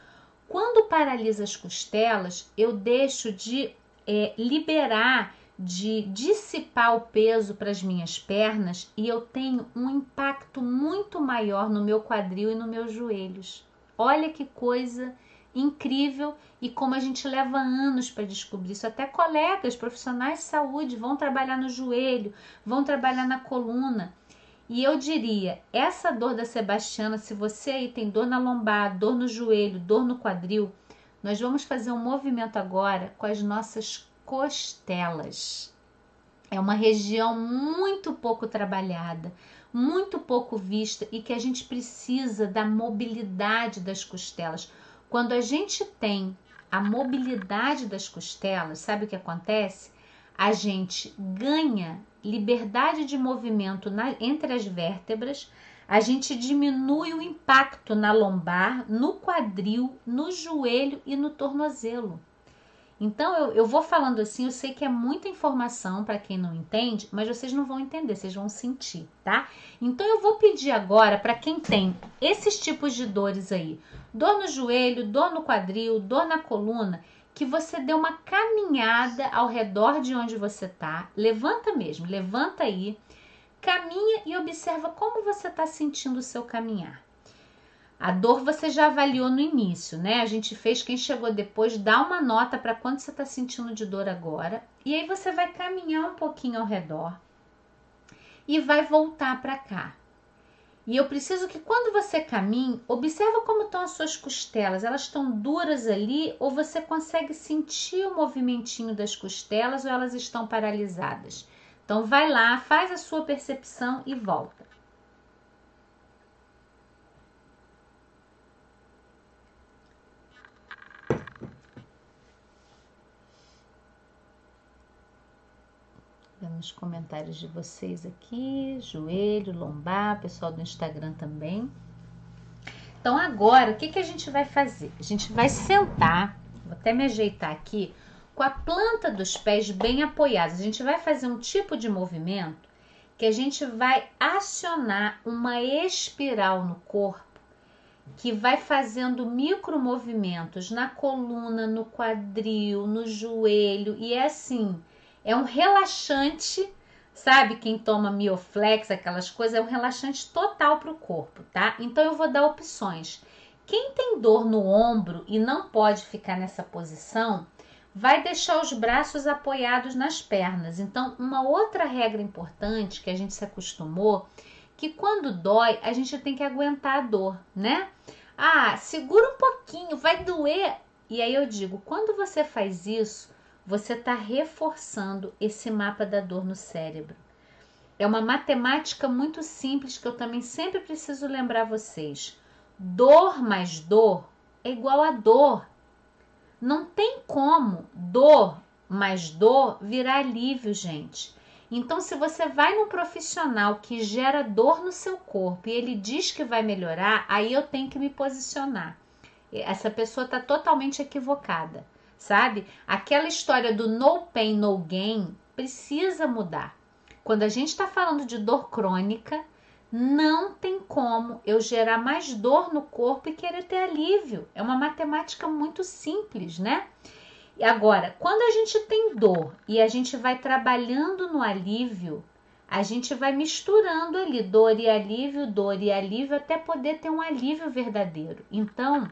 Quando paralisa as costelas, eu deixo de é, liberar, de dissipar o peso para as minhas pernas e eu tenho um impacto muito maior no meu quadril e nos meus joelhos. Olha que coisa incrível e como a gente leva anos para descobrir isso. Até colegas profissionais de saúde vão trabalhar no joelho, vão trabalhar na coluna. E eu diria, essa dor da Sebastiana, se você aí tem dor na lombar, dor no joelho, dor no quadril, nós vamos fazer um movimento agora com as nossas costelas. É uma região muito pouco trabalhada, muito pouco vista e que a gente precisa da mobilidade das costelas. Quando a gente tem a mobilidade das costelas, sabe o que acontece? A gente ganha liberdade de movimento na, entre as vértebras, a gente diminui o impacto na lombar, no quadril, no joelho e no tornozelo. Então eu, eu vou falando assim, eu sei que é muita informação para quem não entende, mas vocês não vão entender, vocês vão sentir, tá? Então eu vou pedir agora para quem tem esses tipos de dores aí, dor no joelho, dor no quadril, dor na coluna, que você dê uma caminhada ao redor de onde você tá. Levanta mesmo, levanta aí, caminha e observa como você está sentindo o seu caminhar. A dor você já avaliou no início, né? A gente fez quem chegou depois, dá uma nota para quanto você está sentindo de dor agora. E aí você vai caminhar um pouquinho ao redor e vai voltar para cá. E eu preciso que quando você caminhe, observa como estão as suas costelas. Elas estão duras ali ou você consegue sentir o movimentinho das costelas ou elas estão paralisadas? Então vai lá, faz a sua percepção e volta. Vemos comentários de vocês aqui, joelho, lombar, pessoal do Instagram também. Então agora, o que, que a gente vai fazer? A gente vai sentar, vou até me ajeitar aqui, com a planta dos pés bem apoiados. A gente vai fazer um tipo de movimento que a gente vai acionar uma espiral no corpo que vai fazendo micro movimentos na coluna, no quadril, no joelho e é assim, é um relaxante, sabe? Quem toma Mioflex, aquelas coisas, é um relaxante total para o corpo, tá? Então eu vou dar opções. Quem tem dor no ombro e não pode ficar nessa posição, vai deixar os braços apoiados nas pernas. Então, uma outra regra importante que a gente se acostumou, que quando dói, a gente tem que aguentar a dor, né? Ah, segura um pouquinho, vai doer. E aí eu digo, quando você faz isso, você está reforçando esse mapa da dor no cérebro. é uma matemática muito simples que eu também sempre preciso lembrar vocês. Dor mais dor é igual a dor. Não tem como dor mais dor virar alívio, gente. Então, se você vai num profissional que gera dor no seu corpo e ele diz que vai melhorar, aí eu tenho que me posicionar. Essa pessoa está totalmente equivocada, sabe? Aquela história do no pain, no gain precisa mudar. Quando a gente está falando de dor crônica, não tem como eu gerar mais dor no corpo e querer ter alívio. É uma matemática muito simples, né? E agora, quando a gente tem dor e a gente vai trabalhando no alívio, a gente vai misturando ali dor e alívio, dor e alívio até poder ter um alívio verdadeiro. Então,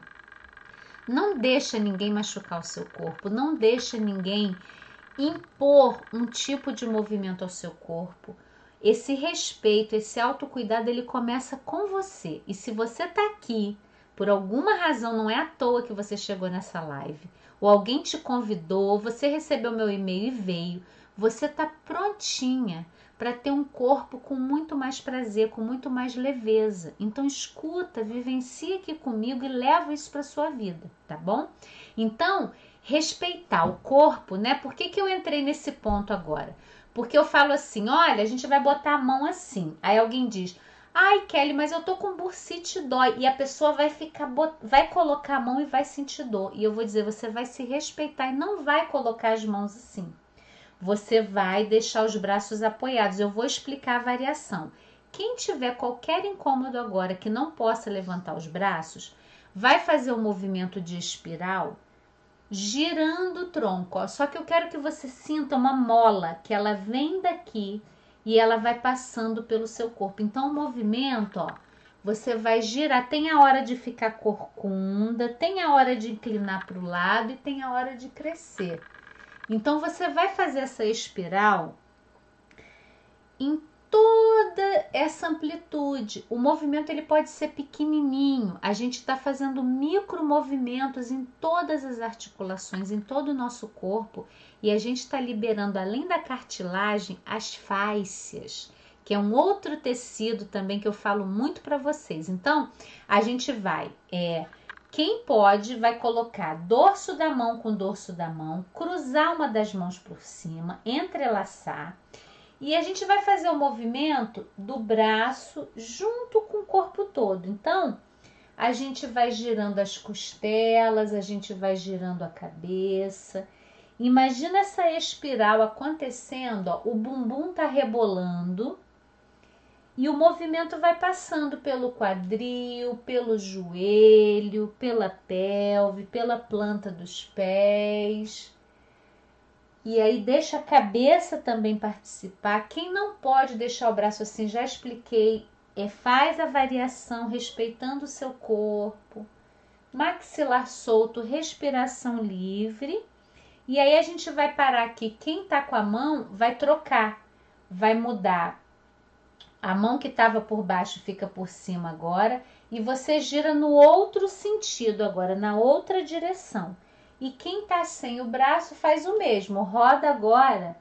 não deixa ninguém machucar o seu corpo, não deixa ninguém impor um tipo de movimento ao seu corpo. Esse respeito, esse autocuidado, ele começa com você. E se você está aqui, por alguma razão, não é à toa que você chegou nessa live, ou alguém te convidou, você recebeu meu e-mail e veio, você está prontinha para ter um corpo com muito mais prazer, com muito mais leveza. Então escuta, vivencia aqui comigo e leva isso para sua vida, tá bom? Então, respeitar o corpo, né? Por que, que eu entrei nesse ponto agora? Porque eu falo assim: olha, a gente vai botar a mão assim. Aí alguém diz: ai, Kelly, mas eu tô com bursite dói. E a pessoa vai ficar, vai colocar a mão e vai sentir dor. E eu vou dizer: você vai se respeitar e não vai colocar as mãos assim. Você vai deixar os braços apoiados. Eu vou explicar a variação. Quem tiver qualquer incômodo agora que não possa levantar os braços, vai fazer o um movimento de espiral girando o tronco. Ó. Só que eu quero que você sinta uma mola que ela vem daqui e ela vai passando pelo seu corpo. Então, o movimento, ó, você vai girar. Tem a hora de ficar corcunda, tem a hora de inclinar para o lado e tem a hora de crescer. Então, você vai fazer essa espiral em toda essa amplitude. O movimento ele pode ser pequenininho. A gente está fazendo micro movimentos em todas as articulações, em todo o nosso corpo, e a gente está liberando além da cartilagem as fáscias, que é um outro tecido também que eu falo muito para vocês. Então, a gente vai é, quem pode vai colocar dorso da mão com dorso da mão, cruzar uma das mãos por cima, entrelaçar e a gente vai fazer o movimento do braço junto com o corpo todo. Então, a gente vai girando as costelas, a gente vai girando a cabeça. Imagina essa espiral acontecendo, ó, o bumbum tá rebolando e o movimento vai passando pelo quadril, pelo joelho, pela pelve, pela planta dos pés. E aí deixa a cabeça também participar. Quem não pode deixar o braço assim, já expliquei, é faz a variação respeitando o seu corpo. Maxilar solto, respiração livre. E aí a gente vai parar aqui. Quem tá com a mão vai trocar, vai mudar. A mão que estava por baixo fica por cima agora e você gira no outro sentido agora, na outra direção. E quem está sem o braço faz o mesmo, roda agora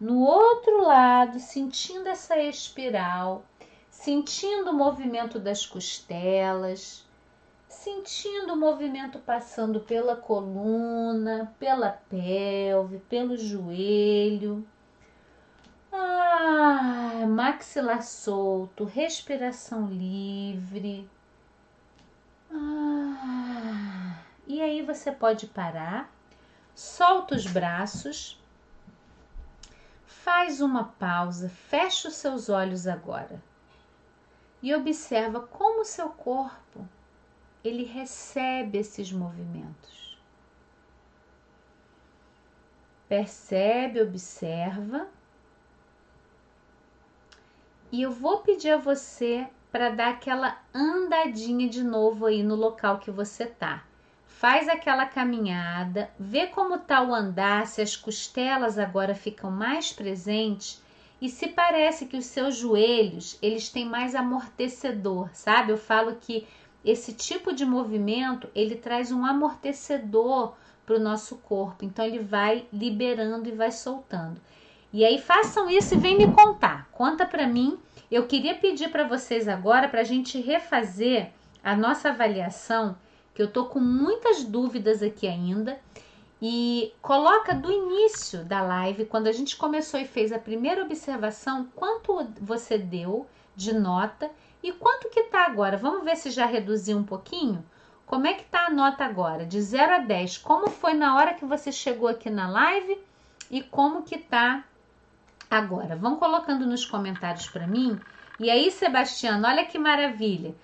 no outro lado, sentindo essa espiral, sentindo o movimento das costelas, sentindo o movimento passando pela coluna, pela pelve, pelo joelho. Ah, maxilar solto, respiração livre. Ah. E aí você pode parar, solta os braços, faz uma pausa, fecha os seus olhos agora e observa como o seu corpo ele recebe esses movimentos. Percebe, observa. E eu vou pedir a você para dar aquela andadinha de novo aí no local que você tá faz aquela caminhada, vê como tá o andar, se as costelas agora ficam mais presentes e se parece que os seus joelhos, eles têm mais amortecedor, sabe? Eu falo que esse tipo de movimento, ele traz um amortecedor para o nosso corpo. Então ele vai liberando e vai soltando. E aí façam isso e vem me contar Conta para mim. Eu queria pedir para vocês agora para a gente refazer a nossa avaliação, que eu tô com muitas dúvidas aqui ainda. E coloca do início da live, quando a gente começou e fez a primeira observação, quanto você deu de nota e quanto que tá agora. Vamos ver se já reduziu um pouquinho? Como é que tá a nota agora? De 0 a 10. Como foi na hora que você chegou aqui na live e como que tá agora? Vão colocando nos comentários para mim. E aí, Sebastiano, olha que maravilha.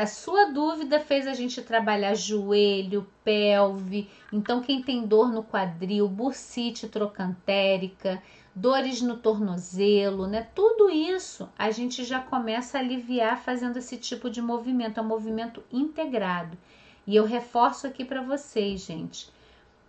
A sua dúvida fez a gente trabalhar joelho, pelve. Então, quem tem dor no quadril, bursite trocantérica, dores no tornozelo, né? Tudo isso a gente já começa a aliviar fazendo esse tipo de movimento, é um movimento integrado. E eu reforço aqui para vocês, gente.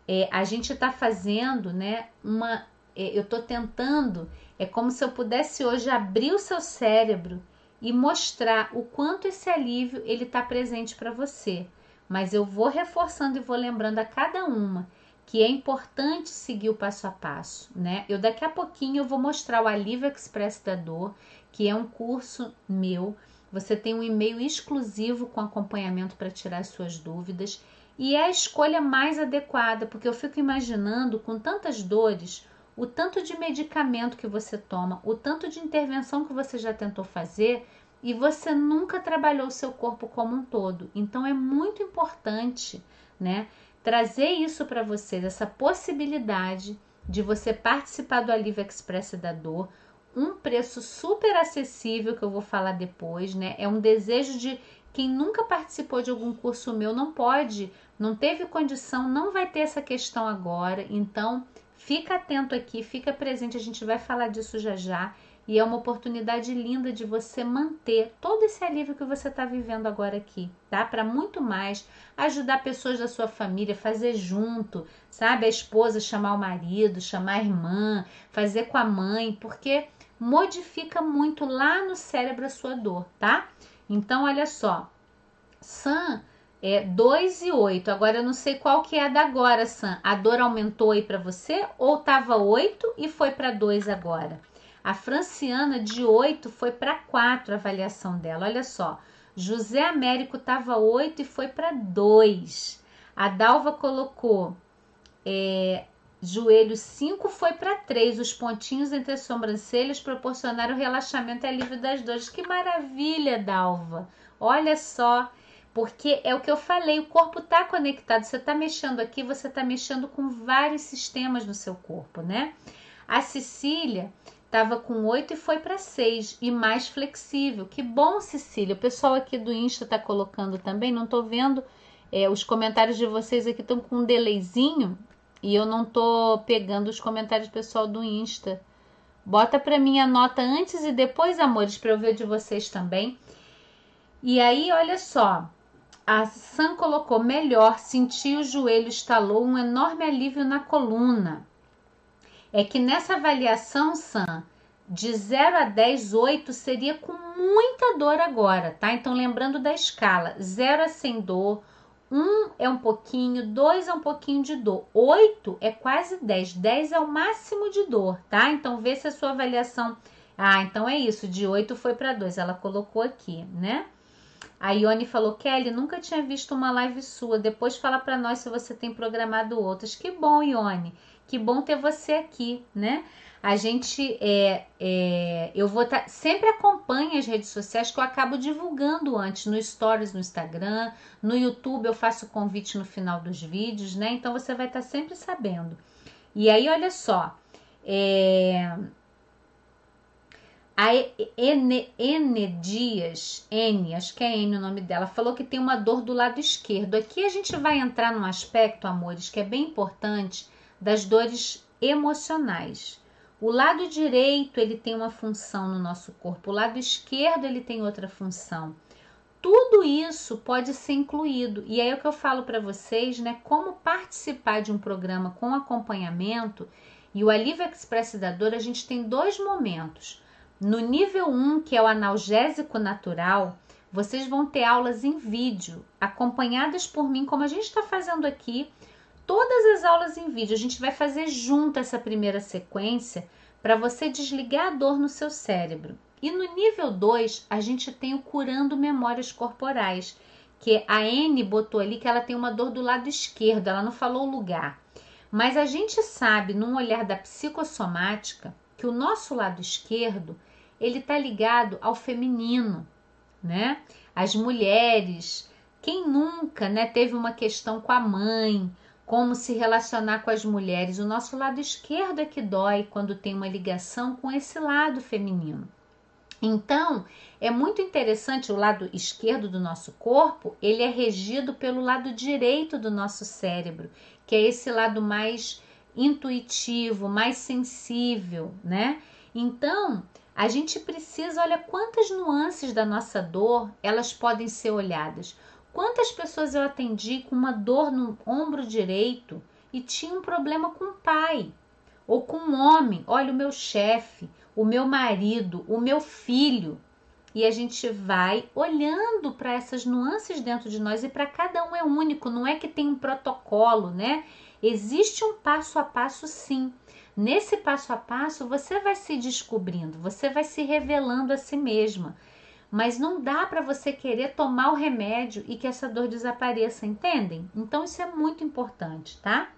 É, a gente está fazendo, né? Uma, eu estou tentando. É como se eu pudesse hoje abrir o seu cérebro e mostrar o quanto esse alívio ele está presente para você. Mas eu vou reforçando e vou lembrando a cada uma que é importante seguir o passo a passo, né? Eu daqui a pouquinho eu vou mostrar o Alívio Express da Dor, que é um curso meu. Você tem um e-mail exclusivo com acompanhamento para tirar suas dúvidas e é a escolha mais adequada, porque eu fico imaginando com tantas dores, o tanto de medicamento que você toma, o tanto de intervenção que você já tentou fazer e você nunca trabalhou o seu corpo como um todo. Então é muito importante, né, trazer isso para vocês, essa possibilidade de você participar do Alívio Express da Dor, um preço super acessível que eu vou falar depois, né? É um desejo de quem nunca participou de algum curso meu não pode, não teve condição, não vai ter essa questão agora. Então, Fica atento aqui, fica presente, a gente vai falar disso já já. E é uma oportunidade linda de você manter todo esse alívio que você está vivendo agora aqui, tá? Para muito mais, ajudar pessoas da sua família, fazer junto, sabe? A esposa chamar o marido, chamar a irmã, fazer com a mãe, porque modifica muito lá no cérebro a sua dor, tá? Então, olha só, Sam é 2 e 8. Agora eu não sei qual que é a da agora, Sam. A dor aumentou aí para você ou tava 8 e foi para 2 agora? A Franciana de 8 foi para 4 a avaliação dela. Olha só. José Américo tava 8 e foi para 2. A Dalva colocou é, joelho 5 foi para 3. Os pontinhos entre as sobrancelhas proporcionaram relaxamento e alívio das dores. Que maravilha, Dalva. Olha só. Porque é o que eu falei, o corpo está conectado. Você está mexendo aqui, você está mexendo com vários sistemas no seu corpo, né? A Cecília estava com 8 e foi para 6 e mais flexível. Que bom, Cecília. O pessoal aqui do Insta está colocando também. Não estou vendo é, os comentários de vocês aqui estão com um delayzinho e eu não estou pegando os comentários do pessoal do Insta. Bota para mim a nota antes e depois, amores, para eu ver de vocês também. E aí, olha só, a Sam colocou melhor, senti o joelho, estalou um enorme alívio na coluna. É que nessa avaliação, Sam, de 0 a 10, 8 seria com muita dor agora, tá? Então, lembrando da escala: 0 é sem dor, 1 é um pouquinho, 2 é um pouquinho de dor, 8 é quase 10, 10 é o máximo de dor, tá? Então, vê se a sua avaliação. Ah, então é isso, de 8 foi para 2, ela colocou aqui, né? A Ione falou: Kelly, nunca tinha visto uma live sua. Depois fala para nós se você tem programado outras. Que bom, Ione. Que bom ter você aqui, né? A gente é, é eu vou tá, sempre acompanhe as redes sociais que eu acabo divulgando antes no Stories no Instagram, no YouTube eu faço convite no final dos vídeos, né? Então você vai estar tá sempre sabendo. E aí, olha só, é, a N Dias, N, acho que é N o nome dela, falou que tem uma dor do lado esquerdo. Aqui a gente vai entrar num aspecto, amores, que é bem importante, das dores emocionais. O lado direito ele tem uma função no nosso corpo, o lado esquerdo ele tem outra função. Tudo isso pode ser incluído. E aí é o que eu falo para vocês, né? Como participar de um programa com acompanhamento e o Alívio Express da Dor, a gente tem dois momentos no nível 1, que é o analgésico natural, vocês vão ter aulas em vídeo, acompanhadas por mim, como a gente está fazendo aqui, todas as aulas em vídeo. A gente vai fazer junto essa primeira sequência para você desligar a dor no seu cérebro. E no nível 2, a gente tem o curando memórias corporais, que a N botou ali que ela tem uma dor do lado esquerdo, ela não falou o lugar. Mas a gente sabe, num olhar da psicossomática, que o nosso lado esquerdo, ele está ligado ao feminino, né? As mulheres, quem nunca, né, teve uma questão com a mãe, como se relacionar com as mulheres. O nosso lado esquerdo é que dói quando tem uma ligação com esse lado feminino. Então, é muito interessante o lado esquerdo do nosso corpo, ele é regido pelo lado direito do nosso cérebro, que é esse lado mais intuitivo, mais sensível, né? Então, a gente precisa, olha quantas nuances da nossa dor, elas podem ser olhadas. Quantas pessoas eu atendi com uma dor no ombro direito e tinha um problema com o pai ou com um homem? Olha, o meu chefe, o meu marido, o meu filho. E a gente vai olhando para essas nuances dentro de nós e para cada um é único, não é que tem um protocolo, né? Existe um passo a passo sim. Nesse passo a passo você vai se descobrindo, você vai se revelando a si mesma mas não dá para você querer tomar o remédio e que essa dor desapareça, entendem? Então isso é muito importante, tá?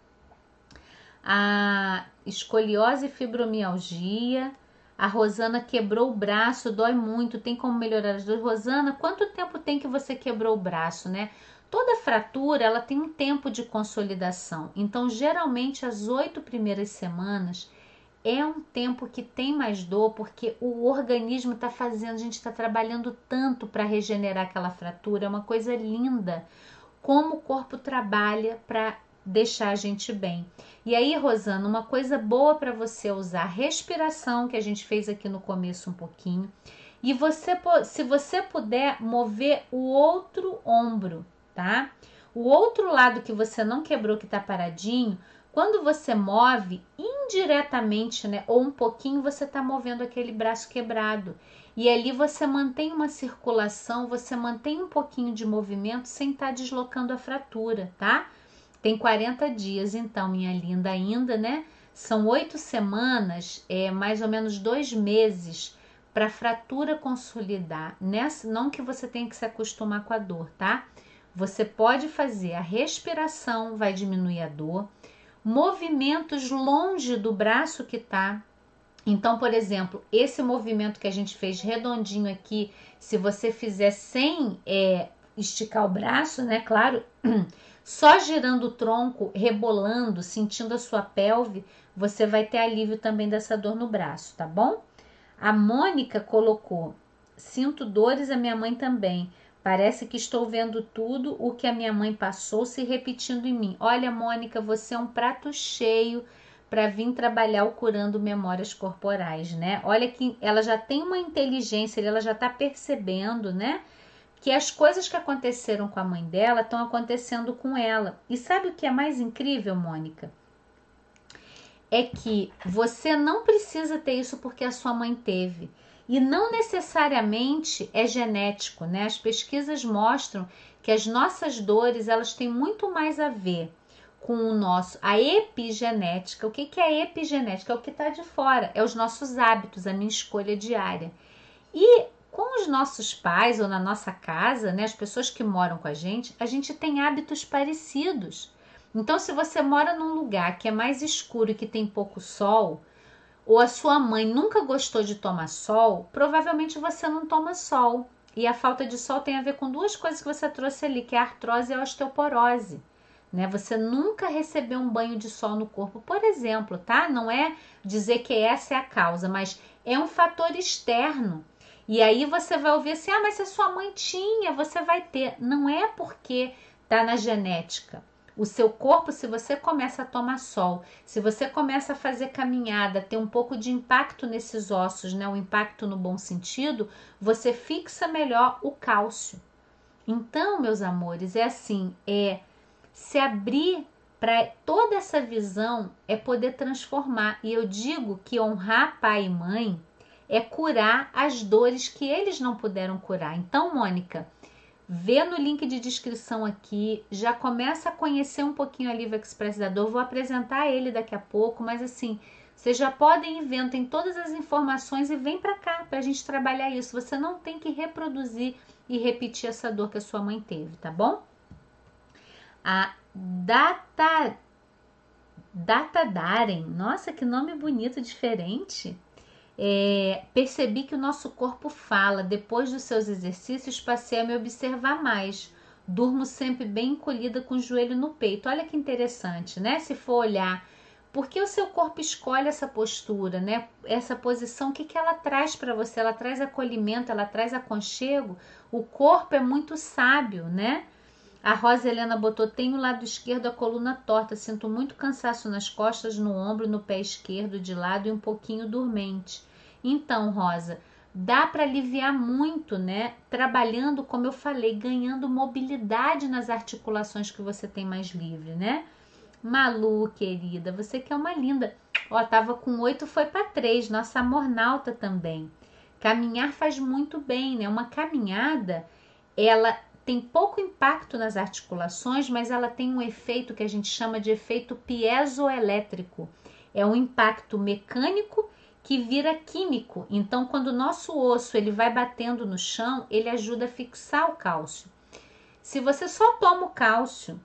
A escoliose e fibromialgia, a Rosana quebrou o braço, dói muito, tem como melhorar as dores? Rosana, quanto tempo tem que você quebrou o braço, né? Toda fratura, ela tem um tempo de consolidação. Então, geralmente, as oito primeiras semanas é um tempo que tem mais dor porque o organismo está fazendo, a gente está trabalhando tanto para regenerar aquela fratura, é uma coisa linda como o corpo trabalha para deixar a gente bem. E aí, Rosana, uma coisa boa para você usar respiração que a gente fez aqui no começo um pouquinho. E você, se você puder mover o outro ombro, tá? O outro lado que você não quebrou que está paradinho, quando você move indiretamente, né, ou um pouquinho, você está movendo aquele braço quebrado. E ali você mantém uma circulação, você mantém um pouquinho de movimento sem estar tá deslocando a fratura, tá? Tem 40 dias, então, minha linda, ainda, né? São oito semanas, é mais ou menos dois meses para a fratura consolidar. Nessa, não que você tenha que se acostumar com a dor, tá? Você pode fazer a respiração, vai diminuir a dor movimentos longe do braço que tá. Então, por exemplo, esse movimento que a gente fez redondinho aqui, se você fizer sem é, esticar o braço, né? Claro, só girando o tronco, rebolando, sentindo a sua pelve, você vai ter alívio também dessa dor no braço, tá bom? A Mônica colocou: sinto dores, a minha mãe também. Parece que estou vendo tudo o que a minha mãe passou se repetindo em mim. Olha, Mônica, você é um prato cheio para vir trabalhar o curando memórias corporais, né? Olha que ela já tem uma inteligência, ela já está percebendo, né? Que as coisas que aconteceram com a mãe dela estão acontecendo com ela. E sabe o que é mais incrível, Mônica? É que você não precisa ter isso porque a sua mãe teve e não necessariamente é genético, né? As pesquisas mostram que as nossas dores elas têm muito mais a ver com o nosso a epigenética. O que, que é epigenética? É o que está de fora, é os nossos hábitos, a minha escolha diária. E com os nossos pais ou na nossa casa, né, as pessoas que moram com a gente, a gente tem hábitos parecidos. Então, se você mora num lugar que é mais escuro e que tem pouco sol, ou a sua mãe nunca gostou de tomar sol, provavelmente você não toma sol. E a falta de sol tem a ver com duas coisas que você trouxe ali, que é a artrose e a osteoporose. Né? Você nunca recebeu um banho de sol no corpo, por exemplo, tá? Não é dizer que essa é a causa, mas é um fator externo. E aí você vai ouvir assim: ah, mas se a sua mãe tinha, você vai ter. Não é porque tá na genética. O seu corpo, se você começa a tomar sol, se você começa a fazer caminhada, ter um pouco de impacto nesses ossos, né, o impacto no bom sentido, você fixa melhor o cálcio. Então, meus amores, é assim, é se abrir para toda essa visão é poder transformar. E eu digo que honrar pai e mãe é curar as dores que eles não puderam curar. Então, Mônica, vê no link de descrição aqui, já começa a conhecer um pouquinho a Live Express da Dor, vou apresentar ele daqui a pouco, mas assim, Vocês já podem inventem todas as informações e vem para cá para a gente trabalhar isso. Você não tem que reproduzir e repetir essa dor que a sua mãe teve, tá bom? A data data Daren, nossa, que nome bonito, diferente. É, percebi que o nosso corpo fala. Depois dos seus exercícios, passei a me observar mais. Durmo sempre bem encolhida com o joelho no peito. Olha que interessante, né? Se for olhar porque o seu corpo escolhe essa postura, né? Essa posição, o que, que ela traz para você? Ela traz acolhimento, ela traz aconchego. O corpo é muito sábio, né? A Rosa Helena botou: tem o lado esquerdo a coluna torta, sinto muito cansaço nas costas, no ombro, no pé esquerdo de lado e um pouquinho dormente. Então, Rosa, dá para aliviar muito, né? Trabalhando, como eu falei, ganhando mobilidade nas articulações que você tem mais livre, né? Malu, querida, você que é uma linda. Ó, tava com oito, foi para três. Nossa amornalta também. Caminhar faz muito bem, né? Uma caminhada, ela tem pouco impacto nas articulações, mas ela tem um efeito que a gente chama de efeito piezoelétrico. É um impacto mecânico que vira químico. Então, quando o nosso osso ele vai batendo no chão, ele ajuda a fixar o cálcio. Se você só toma o cálcio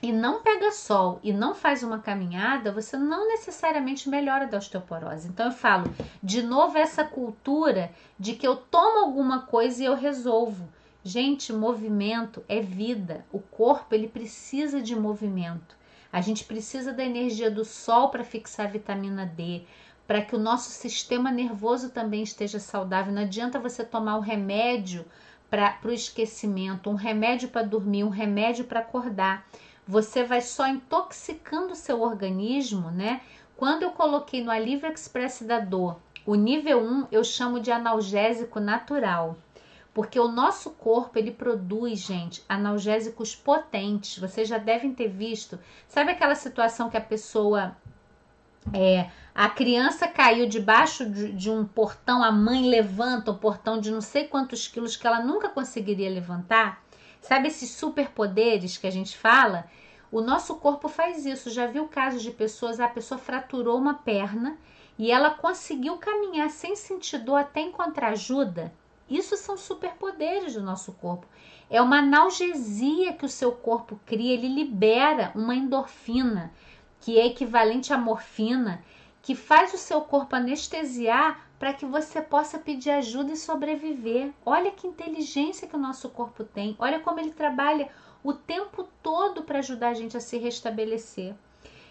e não pega sol e não faz uma caminhada, você não necessariamente melhora da osteoporose. Então eu falo, de novo essa cultura de que eu tomo alguma coisa e eu resolvo. Gente, movimento é vida. O corpo ele precisa de movimento. A gente precisa da energia do sol para fixar a vitamina D, para que o nosso sistema nervoso também esteja saudável. Não adianta você tomar o remédio para o esquecimento, um remédio para dormir, um remédio para acordar você vai só intoxicando o seu organismo, né? Quando eu coloquei no Alívio Express da Dor, o nível 1 eu chamo de analgésico natural. Porque o nosso corpo, ele produz, gente, analgésicos potentes. Vocês já devem ter visto. Sabe aquela situação que a pessoa é, a criança caiu debaixo de, de, um portão, a mãe levanta o portão de não sei quantos quilos que ela nunca conseguiria levantar. Sabe esses superpoderes que a gente fala? O nosso corpo faz isso. Já viu casos de pessoas, a pessoa fraturou uma perna e ela conseguiu caminhar sem sentir dor até encontrar ajuda? Isso são superpoderes do nosso corpo. É uma analgesia que o seu corpo cria, ele libera uma endorfina, que é equivalente à morfina, que faz o seu corpo anestesiar para que você possa pedir ajuda e sobreviver. Olha que inteligência que o nosso corpo tem. Olha como ele trabalha o tempo todo para ajudar a gente a se restabelecer.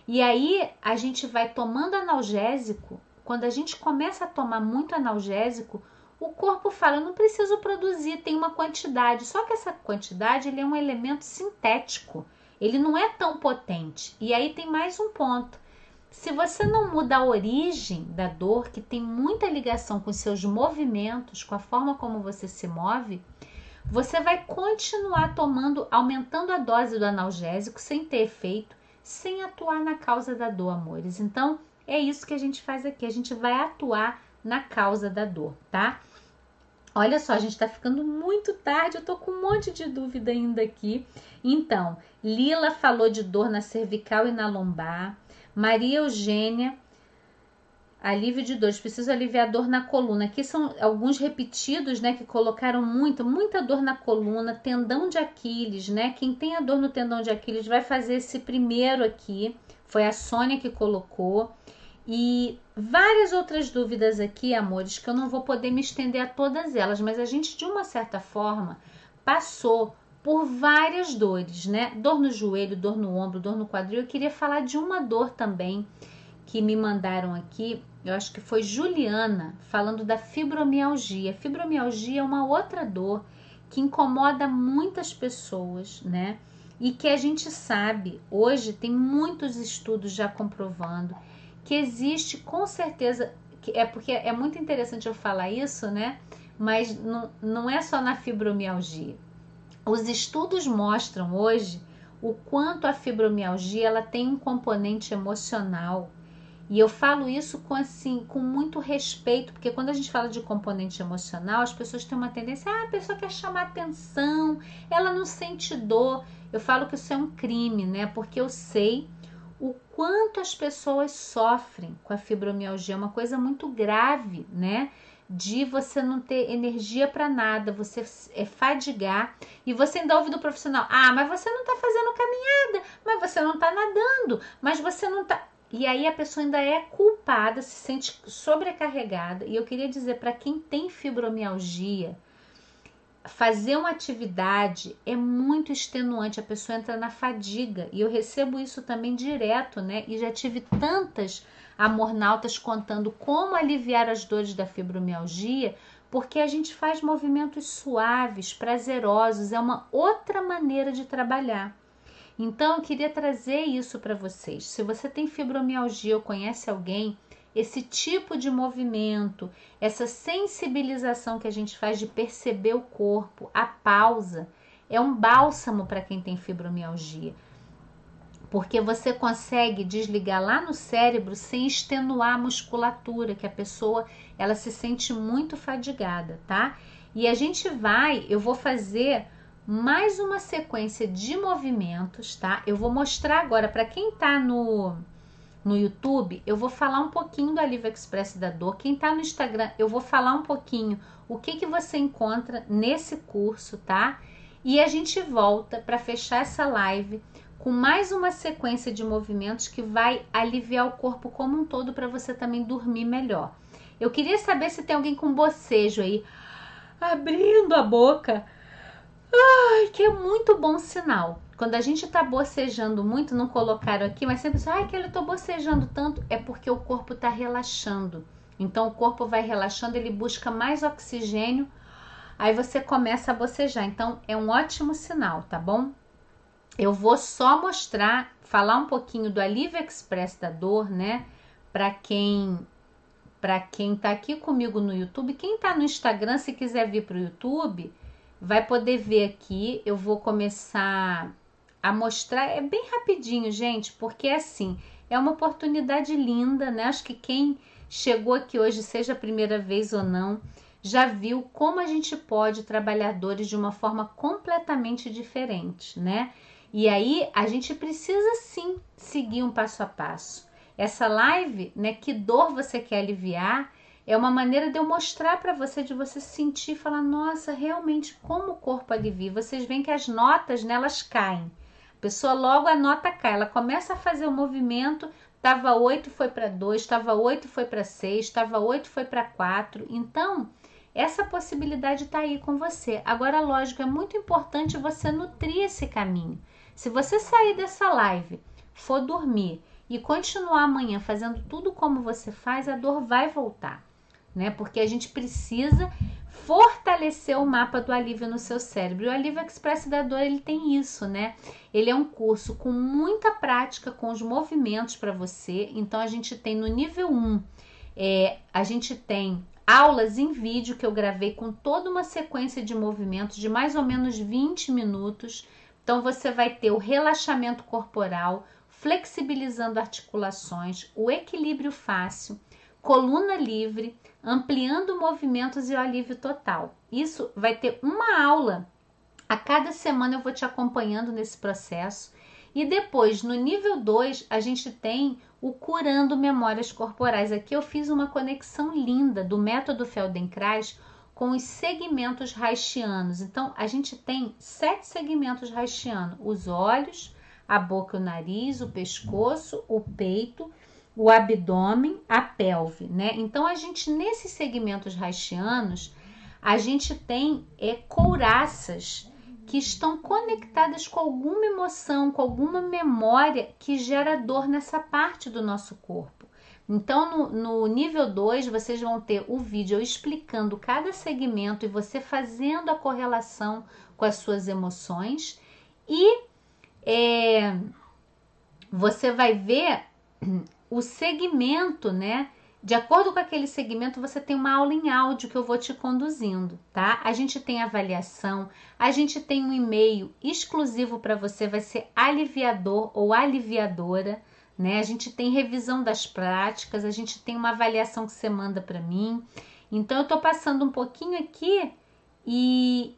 E aí a gente vai tomando analgésico. Quando a gente começa a tomar muito analgésico, o corpo fala: eu não preciso produzir, tem uma quantidade. Só que essa quantidade ele é um elemento sintético, ele não é tão potente. E aí tem mais um ponto. Se você não muda a origem da dor, que tem muita ligação com seus movimentos, com a forma como você se move, você vai continuar tomando, aumentando a dose do analgésico sem ter efeito, sem atuar na causa da dor, amores. Então, é isso que a gente faz aqui, a gente vai atuar na causa da dor, tá? Olha só, a gente tá ficando muito tarde, eu tô com um monte de dúvida ainda aqui. Então, Lila falou de dor na cervical e na lombar. Maria Eugênia Alívio de dores, preciso aliviar dor na coluna. Aqui são alguns repetidos, né, que colocaram muito, muita dor na coluna, tendão de Aquiles, né? Quem tem a dor no tendão de Aquiles vai fazer esse primeiro aqui. Foi a Sônia que colocou. E várias outras dúvidas aqui, amores, que eu não vou poder me estender a todas elas, mas a gente de uma certa forma passou por várias dores, né? Dor no joelho, dor no ombro, dor no quadril. Eu queria falar de uma dor também que me mandaram aqui, eu acho que foi Juliana, falando da fibromialgia. Fibromialgia é uma outra dor que incomoda muitas pessoas, né? E que a gente sabe, hoje tem muitos estudos já comprovando que existe com certeza, que é porque é muito interessante eu falar isso, né? Mas não, não é só na fibromialgia. Os estudos mostram hoje o quanto a fibromialgia ela tem um componente emocional e eu falo isso com assim, com muito respeito, porque quando a gente fala de componente emocional, as pessoas têm uma tendência, ah, a pessoa quer chamar atenção, ela não sente dor. Eu falo que isso é um crime, né? Porque eu sei o quanto as pessoas sofrem com a fibromialgia, é uma coisa muito grave, né? De você não ter energia para nada, você é fadigar e você ainda ouve do profissional: "Ah, mas você não tá fazendo caminhada, mas você não tá nadando, mas você não tá e aí a pessoa ainda é culpada, se sente sobrecarregada. E eu queria dizer para quem tem fibromialgia, fazer uma atividade é muito extenuante, a pessoa entra na fadiga. E eu recebo isso também direto, né? E já tive tantas amornautas contando como aliviar as dores da fibromialgia, porque a gente faz movimentos suaves, prazerosos, é uma outra maneira de trabalhar. Então eu queria trazer isso para vocês. Se você tem fibromialgia ou conhece alguém, esse tipo de movimento, essa sensibilização que a gente faz de perceber o corpo, a pausa, é um bálsamo para quem tem fibromialgia. Porque você consegue desligar lá no cérebro sem extenuar a musculatura, que a pessoa ela se sente muito fadigada, tá? E a gente vai, eu vou fazer mais uma sequência de movimentos, tá? Eu vou mostrar agora para quem tá no no YouTube, eu vou falar um pouquinho do Alívio Express da Dor. Quem tá no Instagram, eu vou falar um pouquinho o que que você encontra nesse curso, tá? E a gente volta para fechar essa live com mais uma sequência de movimentos que vai aliviar o corpo como um todo para você também dormir melhor. Eu queria saber se tem alguém com bocejo aí, abrindo a boca Ai, que é muito bom sinal. Quando a gente tá bocejando muito, não colocaram aqui, mas sempre ai, que eu tô bocejando tanto, é porque o corpo tá relaxando. Então o corpo vai relaxando, ele busca mais oxigênio, aí você começa a bocejar. Então é um ótimo sinal, tá bom? Eu vou só mostrar, falar um pouquinho do alívio express da dor, né? Para quem para quem tá aqui comigo no YouTube, quem tá no Instagram, se quiser vir pro YouTube, vai poder ver aqui. Eu vou começar a mostrar, é bem rapidinho, gente, porque é assim, é uma oportunidade linda, né? Acho que quem chegou aqui hoje, seja a primeira vez ou não, já viu como a gente pode trabalhar dores de uma forma completamente diferente, né? E aí a gente precisa sim seguir um passo a passo. Essa live, né? Que dor você quer aliviar? É uma maneira de eu mostrar para você, de você sentir falar: nossa, realmente como o corpo alivia. Vocês veem que as notas nelas caem. A pessoa logo a nota cai, ela começa a fazer o movimento. Tava 8, foi para 2, tava 8, foi para 6, tava 8, foi para 4. Então, essa possibilidade está aí com você. Agora, lógico, é muito importante você nutrir esse caminho. Se você sair dessa live, for dormir e continuar amanhã fazendo tudo como você faz, a dor vai voltar né? Porque a gente precisa fortalecer o mapa do alívio no seu cérebro. o Alívio Express da Dor, ele tem isso, né? Ele é um curso com muita prática com os movimentos para você. Então a gente tem no nível 1, é, a gente tem aulas em vídeo que eu gravei com toda uma sequência de movimentos de mais ou menos 20 minutos. Então você vai ter o relaxamento corporal, flexibilizando articulações, o equilíbrio fácil, coluna livre, ampliando movimentos e o alívio total. Isso vai ter uma aula a cada semana eu vou te acompanhando nesse processo. E depois, no nível 2, a gente tem o curando memórias corporais. Aqui eu fiz uma conexão linda do método Feldenkrais com os segmentos haitianos. Então, a gente tem sete segmentos haitianos: os olhos, a boca, o nariz, o pescoço, o peito o abdômen, a pelve, né? Então a gente nesses segmentos haitianos, a gente tem é, couraças que estão conectadas com alguma emoção, com alguma memória que gera dor nessa parte do nosso corpo. Então, no, no nível 2, vocês vão ter o vídeo explicando cada segmento e você fazendo a correlação com as suas emoções. E é, você vai ver o segmento, né? De acordo com aquele segmento, você tem uma aula em áudio que eu vou te conduzindo, tá? A gente tem avaliação, a gente tem um e-mail exclusivo para você, vai ser aliviador ou aliviadora, né? A gente tem revisão das práticas, a gente tem uma avaliação que você manda para mim. Então eu tô passando um pouquinho aqui e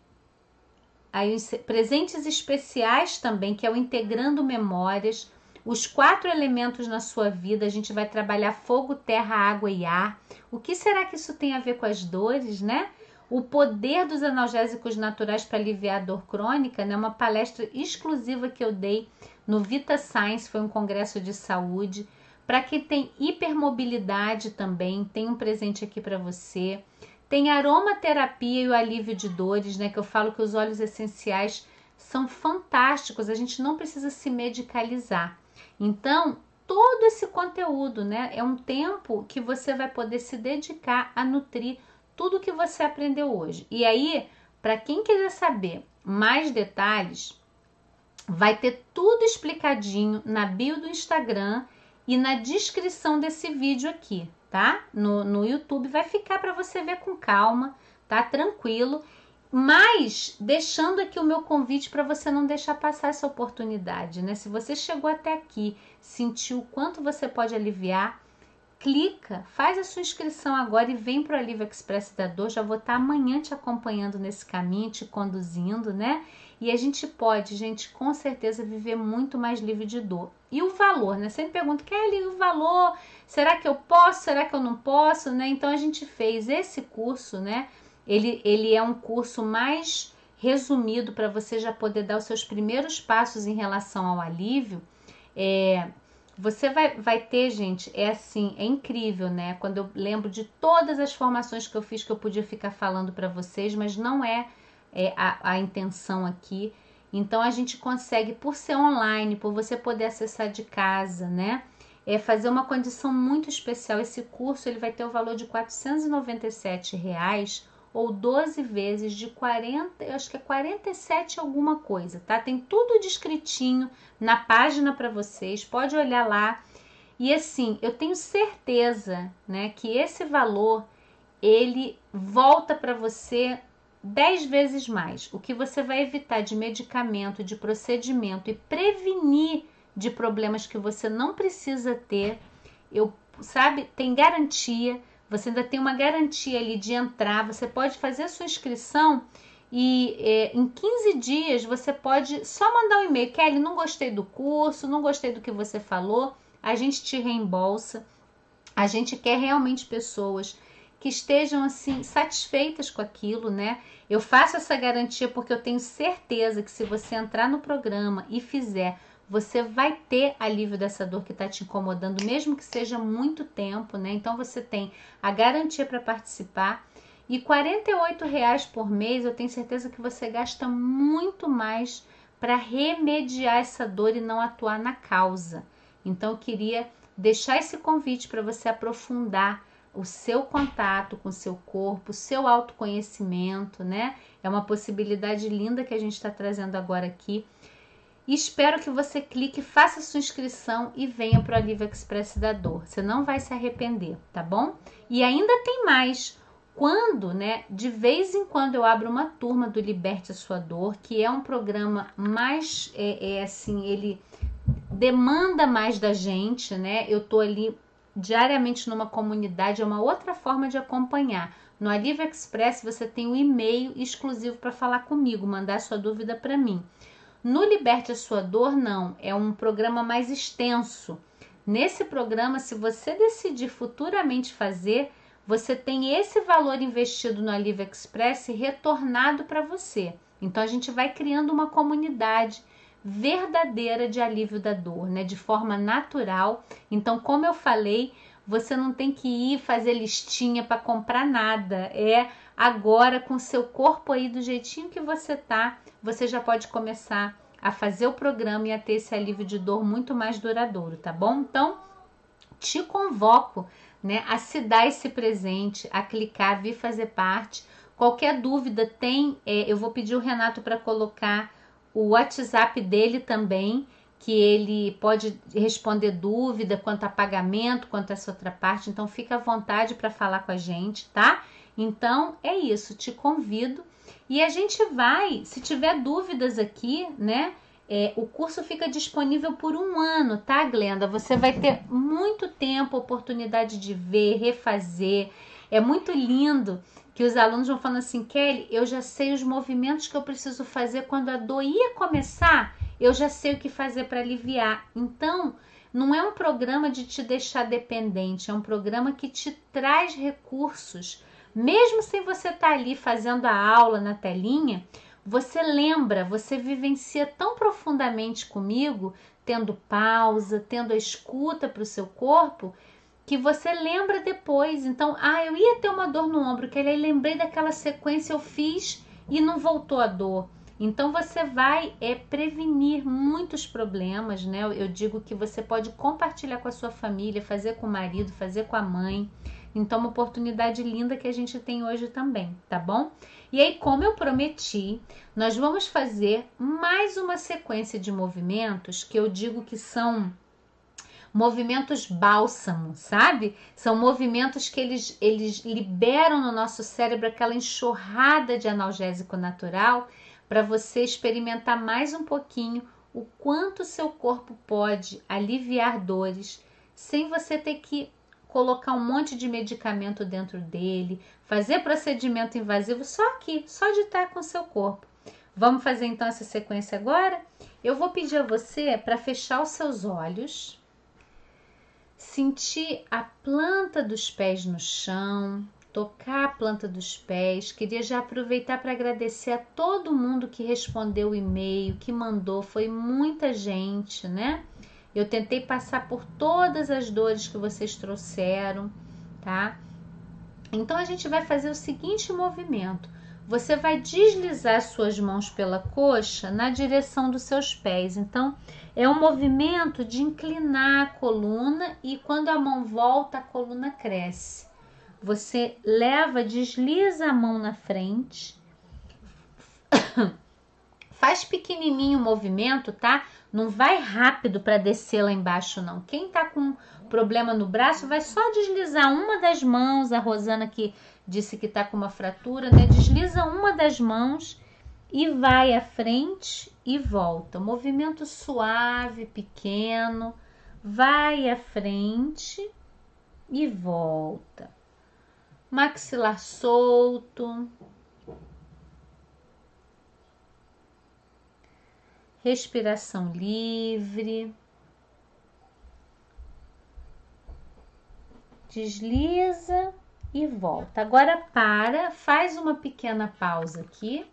aí presentes especiais também, que é o integrando memórias os quatro elementos na sua vida. A gente vai trabalhar fogo, terra, água e ar. O que será que isso tem a ver com as dores, né? O poder dos analgésicos naturais para aliviar a dor crônica, né? Uma palestra exclusiva que eu dei no Vita Science, foi um congresso de saúde. Para quem tem hipermobilidade também, tem um presente aqui para você. Tem aromaterapia e o alívio de dores, né? Que eu falo que os óleos essenciais são fantásticos, a gente não precisa se medicalizar. Então, todo esse conteúdo, né, é um tempo que você vai poder se dedicar a nutrir tudo que você aprendeu hoje. E aí, para quem quiser saber mais detalhes, vai ter tudo explicadinho na bio do Instagram e na descrição desse vídeo aqui, tá? No, no YouTube vai ficar para você ver com calma, tá? Tranquilo mas deixando aqui o meu convite para você não deixar passar essa oportunidade, né? Se você chegou até aqui, sentiu o quanto você pode aliviar, clica, faz a sua inscrição agora e vem para o Alívio Express da Dor. Já vou estar tá amanhã te acompanhando nesse caminho, te conduzindo, né? E a gente pode, gente, com certeza viver muito mais livre de dor. E o valor, né? Sempre pergunto, Kelly, o valor? Será que eu posso? Será que eu não posso? Né? Então a gente fez esse curso, né? Ele, ele é um curso mais resumido para você já poder dar os seus primeiros passos em relação ao alívio. É, você vai, vai ter, gente, é assim, é incrível, né? Quando eu lembro de todas as formações que eu fiz que eu podia ficar falando para vocês, mas não é, é a, a intenção aqui. Então a gente consegue, por ser online, por você poder acessar de casa, né? É fazer uma condição muito especial. Esse curso ele vai ter o valor de 497 reais ou 12 vezes de 40, eu acho que é 47 alguma coisa, tá? Tem tudo descritinho na página para vocês, pode olhar lá. E assim, eu tenho certeza, né, que esse valor ele volta para você 10 vezes mais. O que você vai evitar de medicamento, de procedimento e prevenir de problemas que você não precisa ter, eu sabe, tem garantia você ainda tem uma garantia ali de entrar, você pode fazer a sua inscrição e é, em 15 dias você pode só mandar um e-mail, Kelly, não gostei do curso, não gostei do que você falou, a gente te reembolsa. A gente quer realmente pessoas que estejam assim satisfeitas com aquilo, né? Eu faço essa garantia porque eu tenho certeza que se você entrar no programa e fizer você vai ter alívio dessa dor que está te incomodando, mesmo que seja muito tempo, né? Então você tem a garantia para participar. E R$ reais por mês, eu tenho certeza que você gasta muito mais para remediar essa dor e não atuar na causa. Então eu queria deixar esse convite para você aprofundar o seu contato com o seu corpo, o seu autoconhecimento, né? É uma possibilidade linda que a gente está trazendo agora aqui espero que você clique, faça sua inscrição e venha para o Alívio Express da Dor. Você não vai se arrepender, tá bom? E ainda tem mais. Quando, né, de vez em quando eu abro uma turma do Liberte a Sua Dor, que é um programa mais, é, é assim, ele demanda mais da gente, né? Eu tô ali diariamente numa comunidade, é uma outra forma de acompanhar. No Alívio Express você tem um e-mail exclusivo para falar comigo, mandar sua dúvida para mim. No Liberte a Sua Dor, não, é um programa mais extenso. Nesse programa, se você decidir futuramente fazer, você tem esse valor investido no Alívio Express retornado para você. Então a gente vai criando uma comunidade verdadeira de alívio da dor, né, de forma natural. Então, como eu falei, você não tem que ir fazer listinha para comprar nada. É agora com seu corpo aí do jeitinho que você tá, você já pode começar a fazer o programa e a ter esse alívio de dor muito mais duradouro, tá bom? Então, te convoco, né, a se dar esse presente, a clicar, vir fazer parte. Qualquer dúvida tem, é, eu vou pedir o Renato para colocar o WhatsApp dele também, que ele pode responder dúvida quanto a pagamento, quanto a essa outra parte. Então, fica à vontade para falar com a gente, tá? Então, é isso. Te convido e a gente vai, se tiver dúvidas aqui, né? É, o curso fica disponível por um ano, tá, Glenda? Você vai ter muito tempo, oportunidade de ver, refazer. É muito lindo que os alunos vão falando assim, Kelly, eu já sei os movimentos que eu preciso fazer quando a dor ia começar. eu já sei o que fazer para aliviar. Então, não é um programa de te deixar dependente, é um programa que te traz recursos. Mesmo sem você estar tá ali fazendo a aula na telinha, você lembra, você vivencia tão profundamente comigo, tendo pausa, tendo a escuta para o seu corpo, que você lembra depois. Então, ah, eu ia ter uma dor no ombro, que aí lembrei daquela sequência, eu fiz e não voltou a dor. Então você vai é, prevenir muitos problemas, né? Eu digo que você pode compartilhar com a sua família, fazer com o marido, fazer com a mãe. Então, uma oportunidade linda que a gente tem hoje também, tá bom? E aí, como eu prometi, nós vamos fazer mais uma sequência de movimentos que eu digo que são movimentos bálsamo, sabe? São movimentos que eles, eles liberam no nosso cérebro aquela enxurrada de analgésico natural para você experimentar mais um pouquinho o quanto seu corpo pode aliviar dores sem você ter que colocar um monte de medicamento dentro dele, fazer procedimento invasivo só aqui, só de estar com seu corpo. Vamos fazer então essa sequência agora? Eu vou pedir a você para fechar os seus olhos, sentir a planta dos pés no chão, tocar a planta dos pés. Queria já aproveitar para agradecer a todo mundo que respondeu o e-mail, que mandou, foi muita gente, né? Eu tentei passar por todas as dores que vocês trouxeram, tá? Então a gente vai fazer o seguinte movimento. Você vai deslizar suas mãos pela coxa na direção dos seus pés. Então, é um movimento de inclinar a coluna e quando a mão volta, a coluna cresce. Você leva, desliza a mão na frente, faz pequenininho o movimento, tá? Não vai rápido para descer lá embaixo, não. Quem tá com problema no braço vai só deslizar uma das mãos. A Rosana que disse que tá com uma fratura, né? Desliza uma das mãos e vai à frente e volta. Movimento suave, pequeno. Vai à frente e volta maxilar solto, respiração livre. Desliza e volta. Agora para, faz uma pequena pausa aqui.